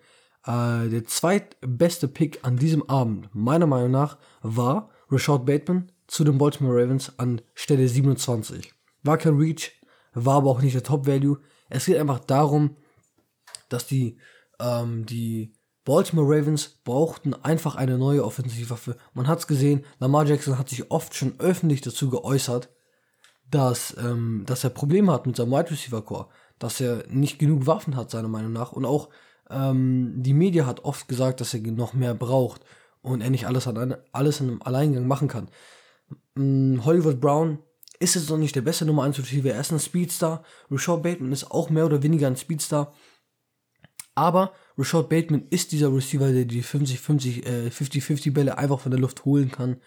Äh, der zweitbeste Pick an diesem Abend, meiner Meinung nach, war Rashad Bateman zu den Baltimore Ravens an Stelle 27. War kein Reach, war aber auch nicht der Top-Value. Es geht einfach darum, dass die, ähm, die Baltimore Ravens brauchten einfach eine neue Offensivwaffe. Man hat es gesehen, Lamar Jackson hat sich oft schon öffentlich dazu geäußert, dass, ähm, dass er Probleme hat mit seinem Wide Receiver Core, dass er nicht genug Waffen hat, seiner Meinung nach. Und auch ähm, die Media hat oft gesagt, dass er noch mehr braucht und er nicht alles, an, alles in einem Alleingang machen kann. Ähm, Hollywood Brown ist jetzt noch nicht der beste Nummer 1 Receiver. Er ist ein Speedstar. Rashad Bateman ist auch mehr oder weniger ein Speedstar. Aber Rashad Bateman ist dieser Receiver, der die 50-50 äh, 50-50 Bälle einfach von der Luft holen kann.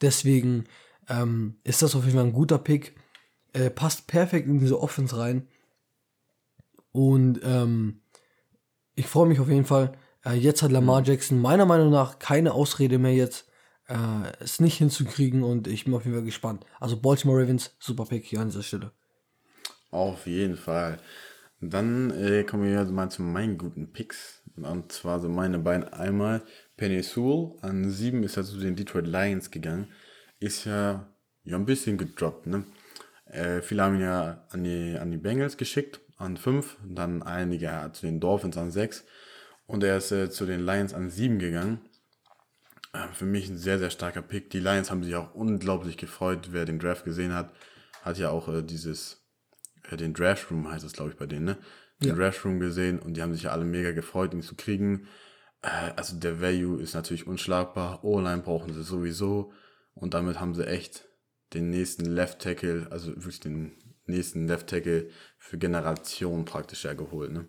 Deswegen ähm, ist das auf jeden Fall ein guter Pick. Äh, passt perfekt in diese Offense rein. Und ähm, ich freue mich auf jeden Fall. Äh, jetzt hat Lamar Jackson meiner Meinung nach keine Ausrede mehr jetzt äh, es nicht hinzukriegen und ich bin auf jeden Fall gespannt. Also Baltimore Ravens, super Pick hier an dieser Stelle. Auf jeden Fall. Dann äh, kommen wir mal zu meinen guten Picks. Und zwar so meine beiden. Einmal Penny Sewell an 7 ist er zu den Detroit Lions gegangen. Ist ja, ja ein bisschen gedroppt, ne? Äh, viele haben ihn ja an die, an die Bengals geschickt, an 5, dann einige zu den Dolphins an 6 und er ist äh, zu den Lions an 7 gegangen. Äh, für mich ein sehr, sehr starker Pick. Die Lions haben sich auch unglaublich gefreut, wer den Draft gesehen hat. Hat ja auch äh, dieses, äh, den Draft Room heißt es, glaube ich, bei denen, ne? Den Ja. Draft Room gesehen und die haben sich ja alle mega gefreut, ihn zu kriegen. Äh, also der Value ist natürlich unschlagbar. O-Line brauchen sie sowieso. Und damit haben sie echt den nächsten Left Tackle, also wirklich den nächsten Left Tackle für Generationen praktisch ja geholt, ne?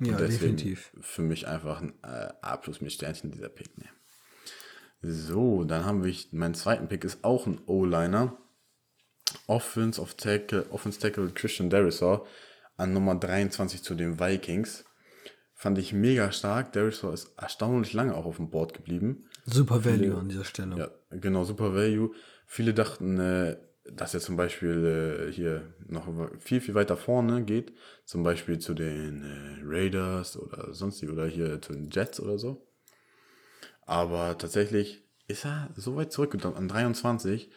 Ja, definitiv. Für mich einfach ein äh, A plus mit Sternchen dieser Pick. Ne? So, dann haben wir, mein zweiten Pick ist auch ein O-Liner. Offense of Tackle, Offense Tackle Christian Derisor an Nummer 23 zu den Vikings. Fand ich mega stark. Derisor ist erstaunlich lange auch auf dem Board geblieben. Super Value an dieser Stelle. Ja, genau, super Value. Viele dachten, äh, dass er zum Beispiel äh, hier noch viel, viel weiter vorne geht. Zum Beispiel zu den äh, Raiders oder sonstig oder hier zu den Jets oder so. Aber tatsächlich ist er so weit zurückgekommen an 23.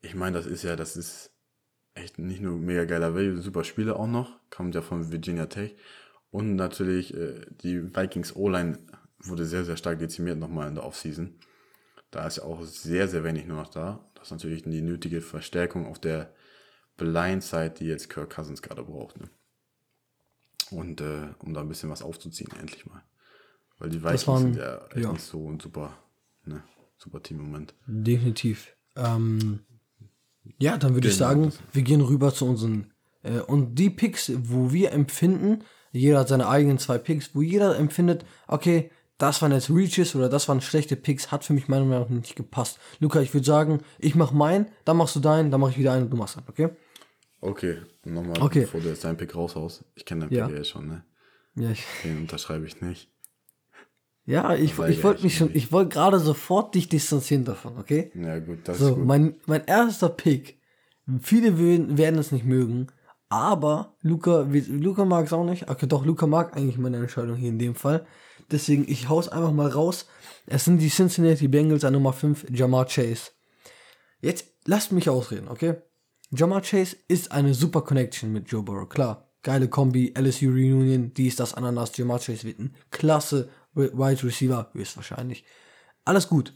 Ich meine, das ist ja, das ist echt nicht nur mega geiler Value, super Spieler auch noch. Kommt ja von Virginia Tech. Und natürlich äh, die Vikings O-Line wurde sehr, sehr stark dezimiert nochmal in der Offseason. Da ist ja auch sehr, sehr wenig nur noch da. Das ist natürlich die nötige Verstärkung auf der Blindside, die jetzt Kirk Cousins gerade braucht. Ne? Und äh, um da ein bisschen was aufzuziehen, endlich mal. Weil die Vikings waren- sind ja echt ja. nicht so ein super, ne, super Team im Moment. Definitiv. Ähm, ja, dann würde ich Genau, sagen, wir gehen rüber zu unseren. Äh, und die Picks, wo wir empfinden, jeder hat seine eigenen zwei Picks, wo jeder empfindet, okay, das waren jetzt Reaches oder das waren schlechte Picks, hat für mich meiner Meinung nach nicht gepasst. Luca, ich würde sagen, ich mach meinen, dann machst du deinen, dann mach ich wieder einen und du machst einen, okay? Okay, nochmal, Okay. bevor du jetzt deinen Pick raushaust. Ich kenne deinen Ja. Pick ja jetzt schon, ne? Ja, ich, Den unterschreibe ich nicht. ja, ich, ich wollte ich mich schon, nicht. ich wollte gerade sofort dich distanzieren davon, okay? Ja, gut, das So, ist gut. mein, mein erster Pick. Viele würden, werden es nicht mögen, aber Luca, Luca mag es auch nicht. Okay, doch, Luca mag eigentlich meine Entscheidung hier in dem Fall. Deswegen, ich hau's einfach mal raus. Es sind die Cincinnati Bengals an Nummer 5, Jamar Chase. Jetzt lasst mich ausreden, okay? Jamar Chase ist eine super Connection mit Joe Burrow, klar. Geile Kombi, LSU Reunion, dies, das, Ananas, Jamar Chase wird ein klasse Wide Receiver, höchstwahrscheinlich. Alles gut.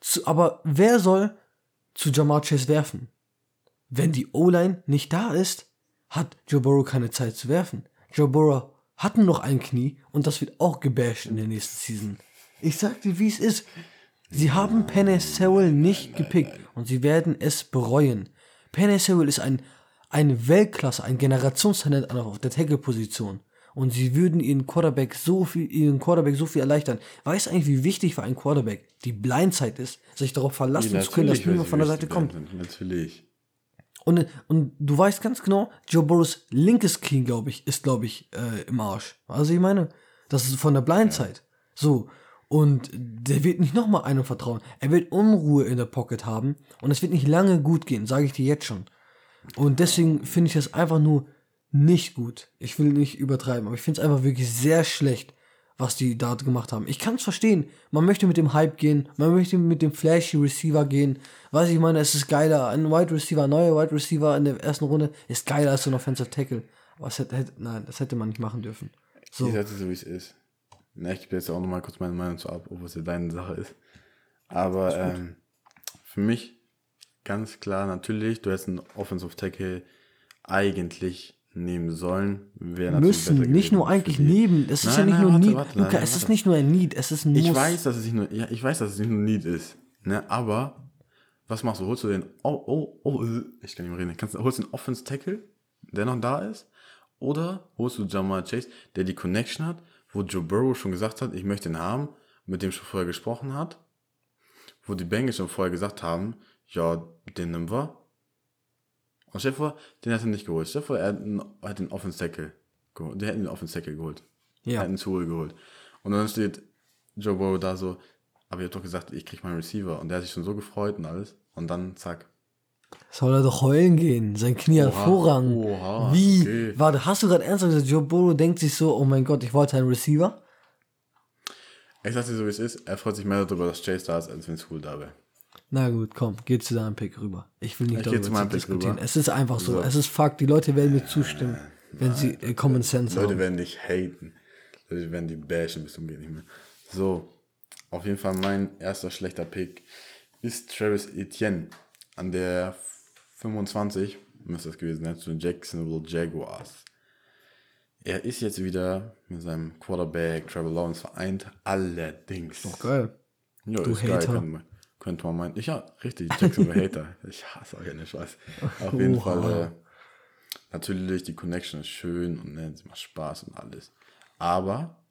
Zu, aber wer soll zu Jamar Chase werfen? Wenn die O-Line nicht da ist, hat Joe Burrow keine Zeit zu werfen. Joe Burrow hat nur noch ein Knie und das wird auch gebasht in der nächsten Season. Ich sag dir, wie es ist. Sie haben Penny Sewell nicht gepickt und sie werden es bereuen. Penny Sewell ist ein, ein Weltklasse, ein Generationstalent auf der Tackle-Position. Und sie würden ihren Quarterback so viel, ihren Quarterback so viel erleichtern. Weißt du eigentlich, wie wichtig für einen Quarterback die Blindzeit ist, sich darauf verlassen zu können, dass niemand von der Seite kommt. Natürlich. Und, und du weißt ganz genau, Joe Burrows linkes Knie, glaube ich, ist, glaube ich, äh, im Arsch. Also ich meine, das ist von der Blindzeit. So. Und der wird nicht nochmal einem vertrauen. Er wird Unruhe in der Pocket haben und es wird nicht lange gut gehen, sage ich dir jetzt schon. Und deswegen finde ich das einfach nur nicht gut. Ich will nicht übertreiben, aber ich finde es einfach wirklich sehr schlecht, was die da gemacht haben. Ich kann es verstehen. Man möchte mit dem Hype gehen, man möchte mit dem flashy Receiver gehen. Weiß ich meine, es ist geiler. Ein Wide Receiver, ein neuer Wide Receiver in der ersten Runde ist geiler als so ein Offensive Tackle. Aber hätte, hätte, nein, das hätte man nicht machen dürfen. So. Ich sage es so, wie es ist. Na, ich gebe jetzt auch nochmal kurz meine Meinung zu ab, ob es ja deine Sache ist. Aber ähm, für mich ganz klar, natürlich, du hättest einen Offensive Tackle eigentlich nehmen sollen. Wäre Müssen, nicht nur eigentlich neben. Es ist Nein, ja nicht nein, nur warte, Need. warte, Luca, nein, es ist nicht nur ein Need, es ist ein Ich Muss. weiß, dass es nicht nur, ja, ich weiß, dass es nicht nur Need ist. Ne, aber was machst du? Holst du den, oh, oh, oh, äh, ich kann nicht mehr reden. Kannst, holst du den Offense Tackle, der noch da ist? Oder holst du Jamal Chase, der die Connection hat, wo Joe Burrow schon gesagt hat, ich möchte ihn haben, mit dem schon vorher gesprochen hat, wo die Bengals schon vorher gesagt haben, ja, den nehmen wir. Und stell dir vor, den hat er nicht geholt. Stell dir vor, er hat, einen, den Offense Tackle geholt. Der hat den Offense Tackle geholt. Er Ja. hat einen Tool geholt. Und dann steht Joe Burrow da so, aber ihr habt doch gesagt, ich krieg meinen Receiver. Und der hat sich schon so gefreut und alles. Und dann zack. Soll er doch heulen gehen? Sein Knie hat Vorrang. oha, Wie? okay. Warte, hast du gerade ernsthaft gesagt, Joe Burrow denkt sich so, oh mein Gott, ich wollte einen Receiver? Ich sag dir so, wie es ist. Er freut sich mehr darüber, dass Chase da ist, als wenn Tool da wäre. Na gut, komm, geh zu deinem Pick rüber. Ich will nicht Ich darüber diskutieren. rüber. Es ist einfach so. So. Es ist Fakt. Die Leute werden mir zustimmen, wenn sie äh, Common Sense Leute haben. werden dich haten. Leute werden die bashen bis zum geht nicht mehr. So, auf jeden Fall mein erster schlechter Pick ist Travis Etienne an der 25, müsste das gewesen sein, zu den Jacksonville Jaguars. Er ist jetzt wieder mit seinem Quarterback Trevor Lawrence vereint, allerdings. Geil. Ja, Du ist geil, Hater. Könnte man, meinen. Ich, ja, richtig, Jacksonville Hater. Ich hasse auch keine Scheiß. Auf jeden Oha. Fall, äh, natürlich, die Connection ist schön und ne, es macht Spaß und alles. Aber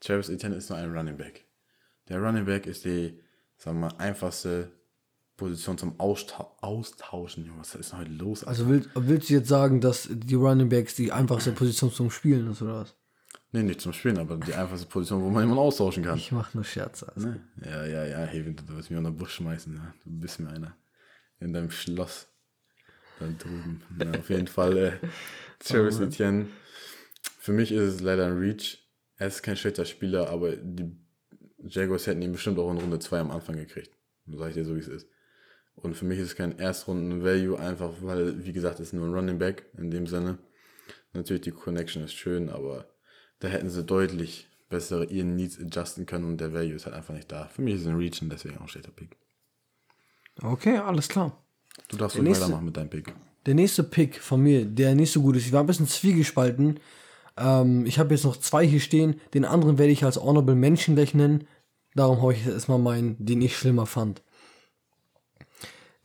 Travis Etienne ist nur ein Running Back. Der Running Back ist die, sagen wir mal, einfachste Position zum Austau Austauschen. Was ist denn heute los? Also willst, willst du jetzt sagen, dass die Running Backs die einfachste Position zum Spielen ist, oder was? Nee, nicht zum Spielen, aber die einfachste Position, wo man jemanden austauschen kann. Ich mach nur Scherze. Also. Ne? Ja, ja, ja, hey, du wirst mir unter den Busch schmeißen, ja. Du bist mir einer. In deinem Schloss. Da drüben. Ja, auf jeden Fall, äh, (laughs) Travis Etienne. Für mich ist es leider ein Reach. Er ist kein schlechter Spieler, aber die Jaguars hätten ihn bestimmt auch in Runde 2 am Anfang gekriegt. Sag ich dir so, wie es ist. Und für mich ist es kein Erstrunden-Value, einfach weil, wie gesagt, es ist nur ein Running Back in dem Sinne. Natürlich, die Connection ist schön, aber da hätten sie deutlich bessere ihren Needs adjusten können und der Value ist halt einfach nicht da. Für mich ist es ein Reach und deswegen auch ein schlechter Pick. Okay, alles klar. Du darfst Der ruhig weitermachen mit deinem Pick. Der nächste Pick von mir, der nicht so gut ist, ich war ein bisschen zwiegespalten. Ähm, ich habe jetzt noch zwei hier stehen. Den anderen werde ich als Honorable Mention gleich nennen. Darum habe ich jetzt erstmal meinen, den ich schlimmer fand.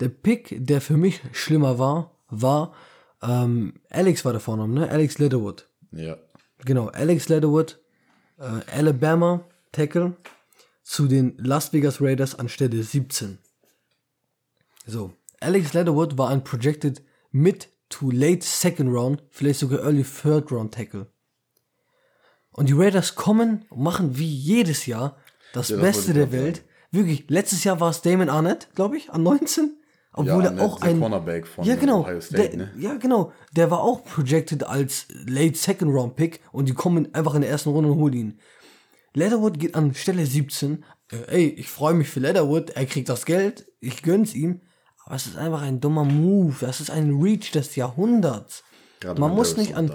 Der Pick, der für mich schlimmer war, war ähm, Alex war der Vorname, ne? Alex Leatherwood. Ja. Genau, Alex Leatherwood, äh, Alabama Tackle zu den Las Vegas Raiders an Stelle 17. So, Alex Leatherwood war ein projected mid to late second round, vielleicht sogar early third round Tackle. Und die Raiders kommen und machen wie jedes Jahr das Ja, Beste der Welt. Wirklich, letztes Jahr war es Damon Arnett, glaube ich, an 19. Obwohl ja, er auch ein Cornerback von ja, genau. Ohio State, der, ne? Ja, genau. Der war auch projected als Late Second Round Pick und die kommen einfach in der ersten Runde und holen ihn. Leatherwood geht an Stelle 17. Äh, ey, ich freue mich für Leatherwood. Er kriegt das Geld. Ich gönn's ihm. Aber es ist einfach ein dummer Move. Das ist ein Reach des Jahrhunderts. Gerade Man muss nicht an.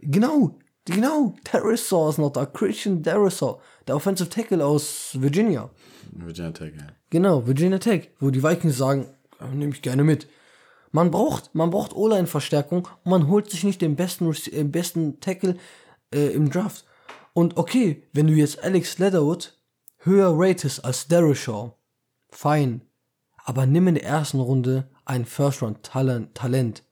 Genau, genau. Darisaw ist noch da. Christian Darisaw. Der Offensive Tackle aus Virginia. Virginia Tech, ja. Genau, Virginia Tech, wo die Vikings sagen, nehme ich gerne mit. Man braucht, man braucht O-Line-Verstärkung und man holt sich nicht den besten, äh, besten Tackle äh, im Draft. Und okay, wenn du jetzt Alex Leatherwood höher ratest als Shaw, fein. Aber nimm in der ersten Runde ein First-Round-Talent. Talent.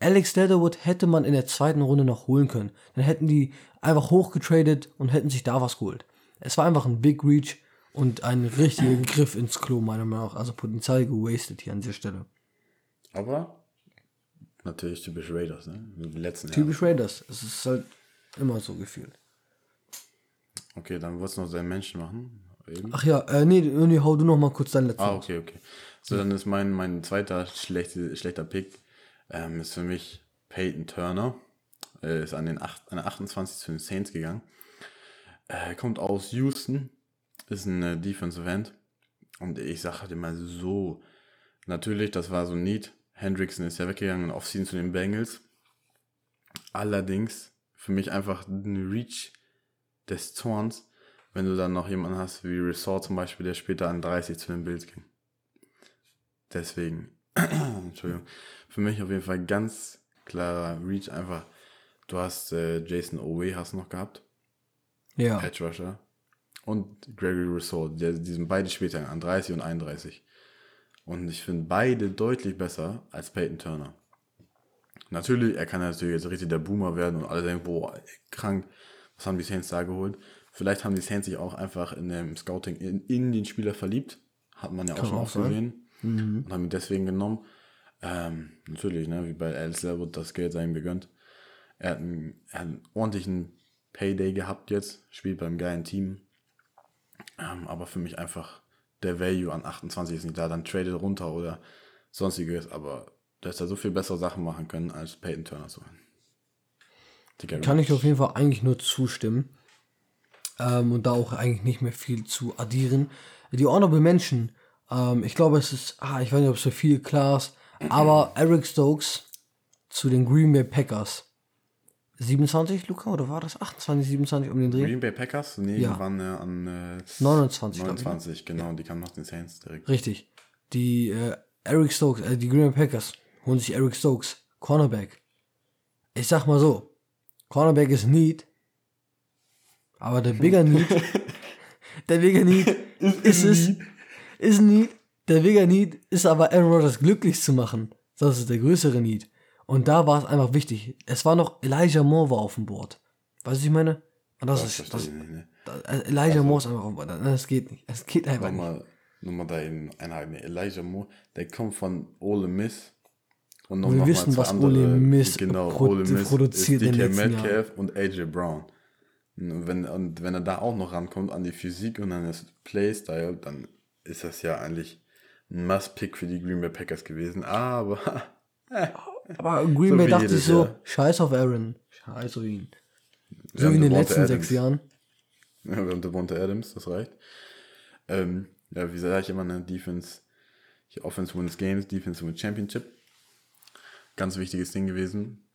Alex Leatherwood hätte man in der zweiten Runde noch holen können. Dann hätten die einfach hochgetradet und hätten sich da was geholt. Es war einfach ein Big Reach und ein richtiger Griff ins Klo, meiner Meinung nach. Also Potenzial gewastet hier an dieser Stelle. Aber natürlich typisch Raiders, ne? Die letzten. Typisch Raiders. Es ist halt immer so gefühlt. Okay, dann wolltest du noch seinen Menschen machen. Eben. Ach ja, äh, nee, nee, hau du noch mal kurz dein letztes. Ah, okay, okay. So, dann ist mein, mein zweiter schlechte, schlechter Pick, ähm, ist für mich Peyton Turner. Äh, ist an den 8, an der 28 zu den Saints gegangen. Äh, kommt aus Houston, ist ein äh, Defensive End. Und ich sage dir mal so, natürlich, das war so ein Need. Hendrickson ist ja weggegangen in Offseason zu den Bengals. Allerdings für mich einfach ein Reach des Zorns, wenn du dann noch jemanden hast wie Resort zum Beispiel, der später an 30 zu den Bills ging. Deswegen, (clears throat) Entschuldigung, für mich auf jeden Fall ganz klarer Reach einfach. Du hast äh, Jason Owe hast du noch gehabt, Ja. Edge Rusher und Gregory Resort, der, die sind beide später an 30 und 31. Und ich finde beide deutlich besser als Peyton Turner. Natürlich, er kann natürlich jetzt richtig der Boomer werden und alle denken, boah, krank, was haben die Saints da geholt? Vielleicht haben die Saints sich auch einfach in dem Scouting in, in den Spieler verliebt. Hat man ja auch schon auch sein. gesehen. Und haben ihn deswegen genommen. Ähm, natürlich, ne, wie bei Alice Leatherwood, das Geld sei ihm gegönnt. Er hat, einen, er hat einen ordentlichen Payday gehabt jetzt, spielt beim geilen Team. Ähm, aber für mich einfach der Value an 28 ist nicht da, dann tradet runter oder sonstiges, aber dass er so viel bessere Sachen machen können, als Peyton Turner zu. Digga, Kann ich auf jeden Fall eigentlich nur zustimmen. Ähm, und da auch eigentlich nicht mehr viel zu addieren. Die Honorable Mention Ähm, ich glaube, es ist, ah, ich weiß nicht, ob es für viele klar ist, aber Eric Stokes zu den Green Bay Packers. 27, Luca, oder war das 28, 27 um den Dreh? Green Bay Packers? Nee, Ja. die waren äh, an äh, 29, glaub ich, ne? 29, genau. Die kamen nach den Saints direkt. Richtig. Die äh, Eric Stokes, äh, die Green Bay Packers holen sich Eric Stokes, Cornerback. Ich sag mal so, Cornerback ist Need, aber der bigger Need, (laughs) der bigger Need (laughs) ist es, ist Need, der bigger Need ist aber Aaron Rodgers glücklich zu machen. Das ist der größere Need. Und da war es einfach wichtig. Es war noch Elijah Moore war auf dem Board. Weißt du, ich meine? Und das, Das ist, das, nicht, ne? das, äh, Elijah Moore ist einfach auf dem Board. Das geht nicht. Es geht einfach nicht. Nochmal, nochmal da eben einhaken. Elijah Moore, der kommt von Ole Miss. Und noch Wir noch wissen, zwei was Ole Miss genau, pro- Ole Miss produziert ist in den DK letzten Metcalf und AJ Brown. Und wenn, und wenn er da auch noch rankommt an die Physik und an das Playstyle, dann ist das ja eigentlich ein Must-Pick für die Green Bay Packers gewesen. Aber (laughs) Aber Green So Bay dachte sich so, Jahr. scheiß auf Aaron. Scheiß auf ihn. So wie in den letzten Adams. sechs Jahren. Ja, wir haben Devonta Adams, das reicht. Ähm, ja, wie sage ich immer, ne? Defense, Offense wins Games, Defense wins Championship. Ganz wichtiges Ding gewesen.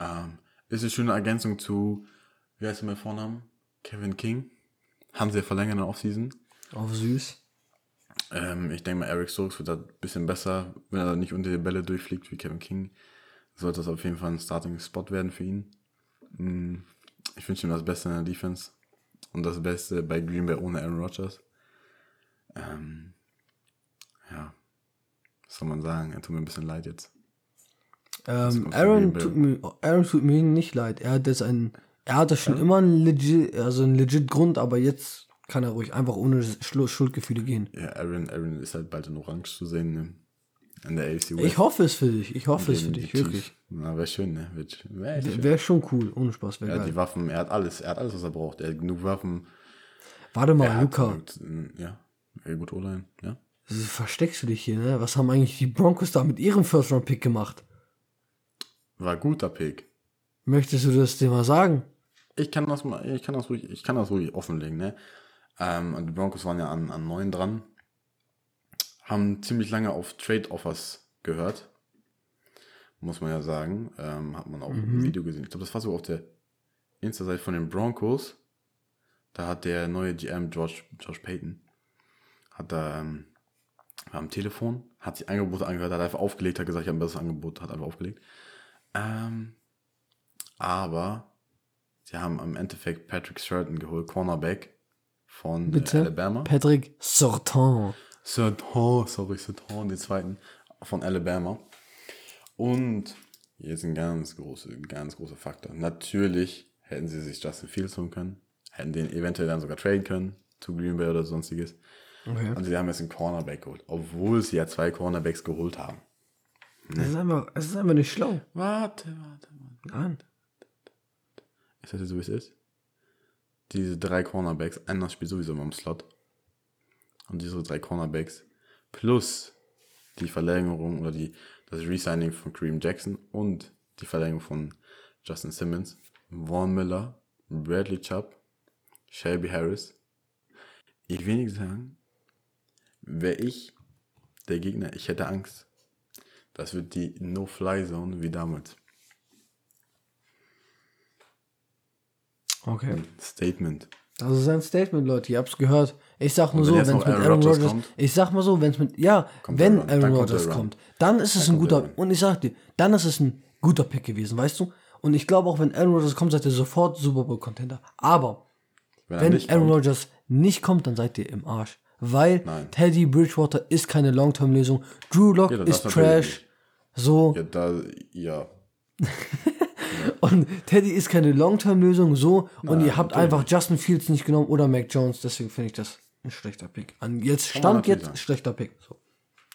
Ähm, ist eine schöne Ergänzung zu, wie heißt er mit Vornamen? Kevin King. Haben sie ja verlängert in der Offseason. Auf süß. Ähm, ich denke mal, Eric Stokes wird da ein bisschen besser, wenn er nicht unter die Bälle durchfliegt wie Kevin King. Sollte das auf jeden Fall ein Starting-Spot werden für ihn. Mm, Ich wünsche ihm das Beste in der Defense und das Beste bei Green Bay ohne Aaron Rodgers. Ähm, ja, was soll man sagen? Er tut mir ein bisschen leid jetzt. Ähm, Aaron, tut mir, Aaron tut mir nicht leid. Er hat jetzt ein, er hatte schon immer einen legit, also einen legit Grund, aber jetzt kann er ruhig einfach ohne Schuldgefühle gehen. Ja, Aaron, Aaron ist halt bald in Orange zu sehen ne? In der AFC West. Ich hoffe es für dich. Ich hoffe es für dich, wirklich. Na, wäre schön, ne? Wär, wär. Wäre schon cool. Ohne Spaß, wäre Er hat geil. die Waffen, er hat alles, er hat alles, was er braucht. Er hat genug Waffen. Warte mal, Er Luca. genug- Ja, gut O-Line, ja. Versteckst du dich hier, ne? Was haben eigentlich die Broncos da mit ihrem First-Round-Pick gemacht? War guter Pick. Möchtest du das dir mal sagen? Ich kann das mal, ich kann das ruhig, ich kann das ruhig offenlegen, ne? Ähm, und die Broncos waren ja an, an 9 dran. Haben ziemlich lange auf Trade-Offers gehört. Muss man ja sagen. Ähm, hat man auch im Video gesehen. Ich glaube, das war so auf der Insta-Seite von den Broncos. Da hat der neue GM, George, Josh Payton, hat da ähm, am Telefon, hat sich Angebote angehört, hat einfach aufgelegt, hat gesagt, ich habe ein besseres Angebot, hat einfach aufgelegt. Ähm, aber sie haben im Endeffekt Patrick Shurton geholt, Cornerback von äh, Bitte? Alabama. Patrick Sorton. Serton, sorry, Serton, den zweiten von Alabama. Und jetzt ein ganz großer, ganz großer Faktor. Natürlich hätten sie sich Justin Fields holen können, hätten den eventuell dann sogar traden können zu Green Bay oder sonstiges. Okay. Und sie haben jetzt einen Cornerback geholt, obwohl sie ja zwei Cornerbacks geholt haben. Es ist einfach, es ist einfach nicht schlau. Warte, warte, warte. Nein. Ich sag dir so, wie es ist. Diese drei Cornerbacks, einer spielt sowieso immer im Slot. Und diese drei Cornerbacks plus die Verlängerung oder die, das Resigning von Kareem Jackson und die Verlängerung von Justin Simmons, Vaughn Miller, Bradley Chubb, Shelby Harris. Ich will nicht sagen, wäre ich der Gegner, ich hätte Angst. Das wird die No-Fly-Zone wie damals. Okay. Statement. Das ist ein Statement, Leute. Ihr habt's gehört. Ich sag nur Und so, wenn wenn es mit Aaron Aaron Rodgers kommt? ich sag mal so, wenn es mit, ja, Kommt wenn. Aaron Dann kommt Rodgers Run. kommt, dann ist es ein kommt der guter, und ich sag dir, dann ist es ein guter Pick gewesen, weißt du? Und ich glaube auch, wenn Aaron Rodgers kommt, seid ihr sofort Super Bowl Contender. Aber er wenn nicht Aaron kommt- Rodgers nicht kommt, dann seid ihr im Arsch. Weil Nein. Teddy Bridgewater ist keine Long-Term-Lösung. Drew Lock Ja, ist Trash. So. Ja, da, ja. (laughs) Und Teddy ist keine Long-Term-Lösung, so. und Nein, ihr habt natürlich einfach Justin Fields nicht genommen oder Mac Jones. Deswegen finde ich das ein schlechter Pick. An jetzt Stand jetzt sagen. schlechter Pick. So.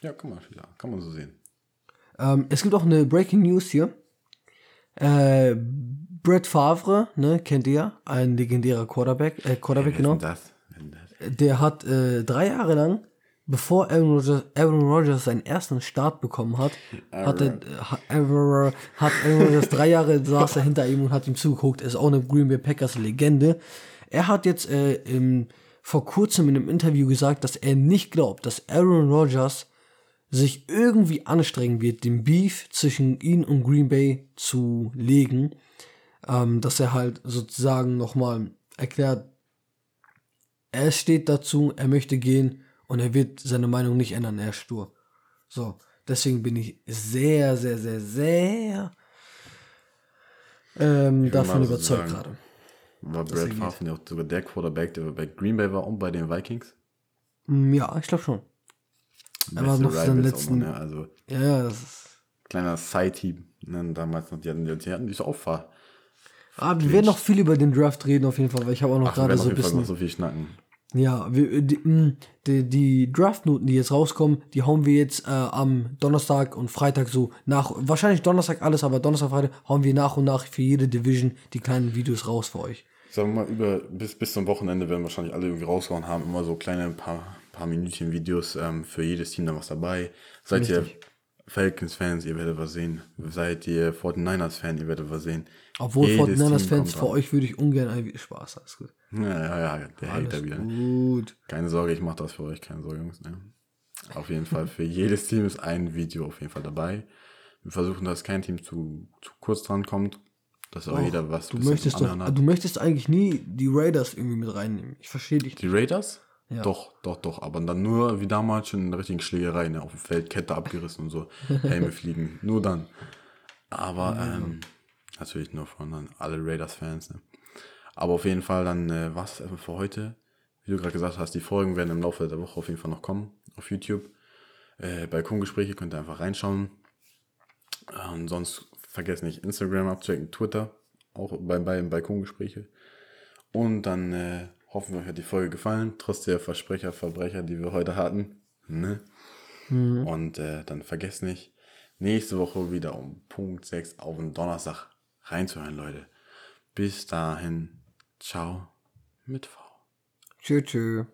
Ja, kann man, ja, kann man so sehen. Ähm, es gibt auch eine Breaking News hier. Äh, Brett Favre, ne, kennt ihr, ein legendärer Quarterback, äh, Quarterback, Wer genau. das? Das? Der hat äh, drei Jahre lang, bevor Aaron Rodgers, Aaron Rodgers seinen ersten Start bekommen hat, hat, er, äh, hat, Aaron- hat Aaron Rodgers drei Jahre (laughs) saß er hinter ihm und hat ihm zugeguckt. Er ist auch eine Green Bay Packers Legende. Er hat jetzt äh, im vor kurzem in einem Interview gesagt, dass er nicht glaubt, dass Aaron Rodgers sich irgendwie anstrengen wird, den Beef zwischen ihn und Green Bay zu legen. Ähm, dass er halt sozusagen nochmal erklärt, er steht dazu, er möchte gehen und er wird seine Meinung nicht ändern, er ist stur. So, deswegen bin ich sehr, sehr, sehr, sehr ähm, davon überzeugt gerade. War Brad. Favre nicht auch sogar der Quarterback, der bei Green Bay war und bei den Vikings? Mm, Ja, ich glaube schon. Er war noch seinen letzten- noch, ne? Also Ja, ja, das ist. kleiner Side-Team. Ne? Damals noch, die hatten, die hatten die auch fahr. Ah, wir werden noch viel über den Draft reden, auf jeden Fall, weil ich habe auch noch gerade so ein Fall noch bisschen. so viel schnacken. Ja, wir, die, mh, die, die Draftnoten, die jetzt rauskommen, die hauen wir jetzt äh, am Donnerstag und Freitag so nach. Wahrscheinlich Donnerstag alles, aber Donnerstag, Freitag hauen wir nach und nach für jede Division die kleinen Videos raus für euch. Sagen wir mal, über, bis, bis zum Wochenende werden wahrscheinlich alle irgendwie rausgehauen haben. Immer so kleine paar, paar Minütchen Videos ähm, für jedes Team dann was dabei. Seid ihr Richtig. Falcons-Fans, ihr werdet was sehen. Seid ihr 49ers-Fan, ihr werdet was sehen. Obwohl Jedes 49ers-Fans, Team für euch würde ich ungern ein Spaß, alles gut. Ja, ja, ja, der Alles Hater wieder. ne? gut. Keine Sorge, ich mache das für euch, keine Sorge, Jungs. Ne? Auf jeden Fall, für jedes Team ist ein Video auf jeden Fall dabei. Wir versuchen, dass kein Team zu, zu kurz dran kommt, dass auch jeder was du möchtest doch, du möchtest eigentlich nie die Raiders irgendwie mit reinnehmen. Ich verstehe dich. Die Raiders? Ja. Doch, doch, doch. Aber dann nur wie damals schon in der richtigen Schlägerei, ne? Auf dem Feld, Kette abgerissen und so. (laughs) Helme fliegen. Nur dann. Aber ähm, natürlich nur von dann alle Raiders-Fans. Ne? Aber auf jeden Fall dann äh, was erstmal für heute. Wie du gerade gesagt hast, die Folgen werden im Laufe der Woche auf jeden Fall noch kommen auf YouTube. Äh, Balkongespräche könnt ihr einfach reinschauen. Äh, und sonst vergesst nicht Instagram abzuchecken, Twitter, auch bei, bei Balkongespräche. Und dann äh, hoffen wir, euch hat die Folge gefallen, trotz der Versprecher, Verbrecher, die wir heute hatten. Ne? Und äh, dann vergesst nicht, nächste Woche wieder um Punkt 6 auf den Donnerstag reinzuhören, Leute. Bis dahin, ciao mit V. Tschö.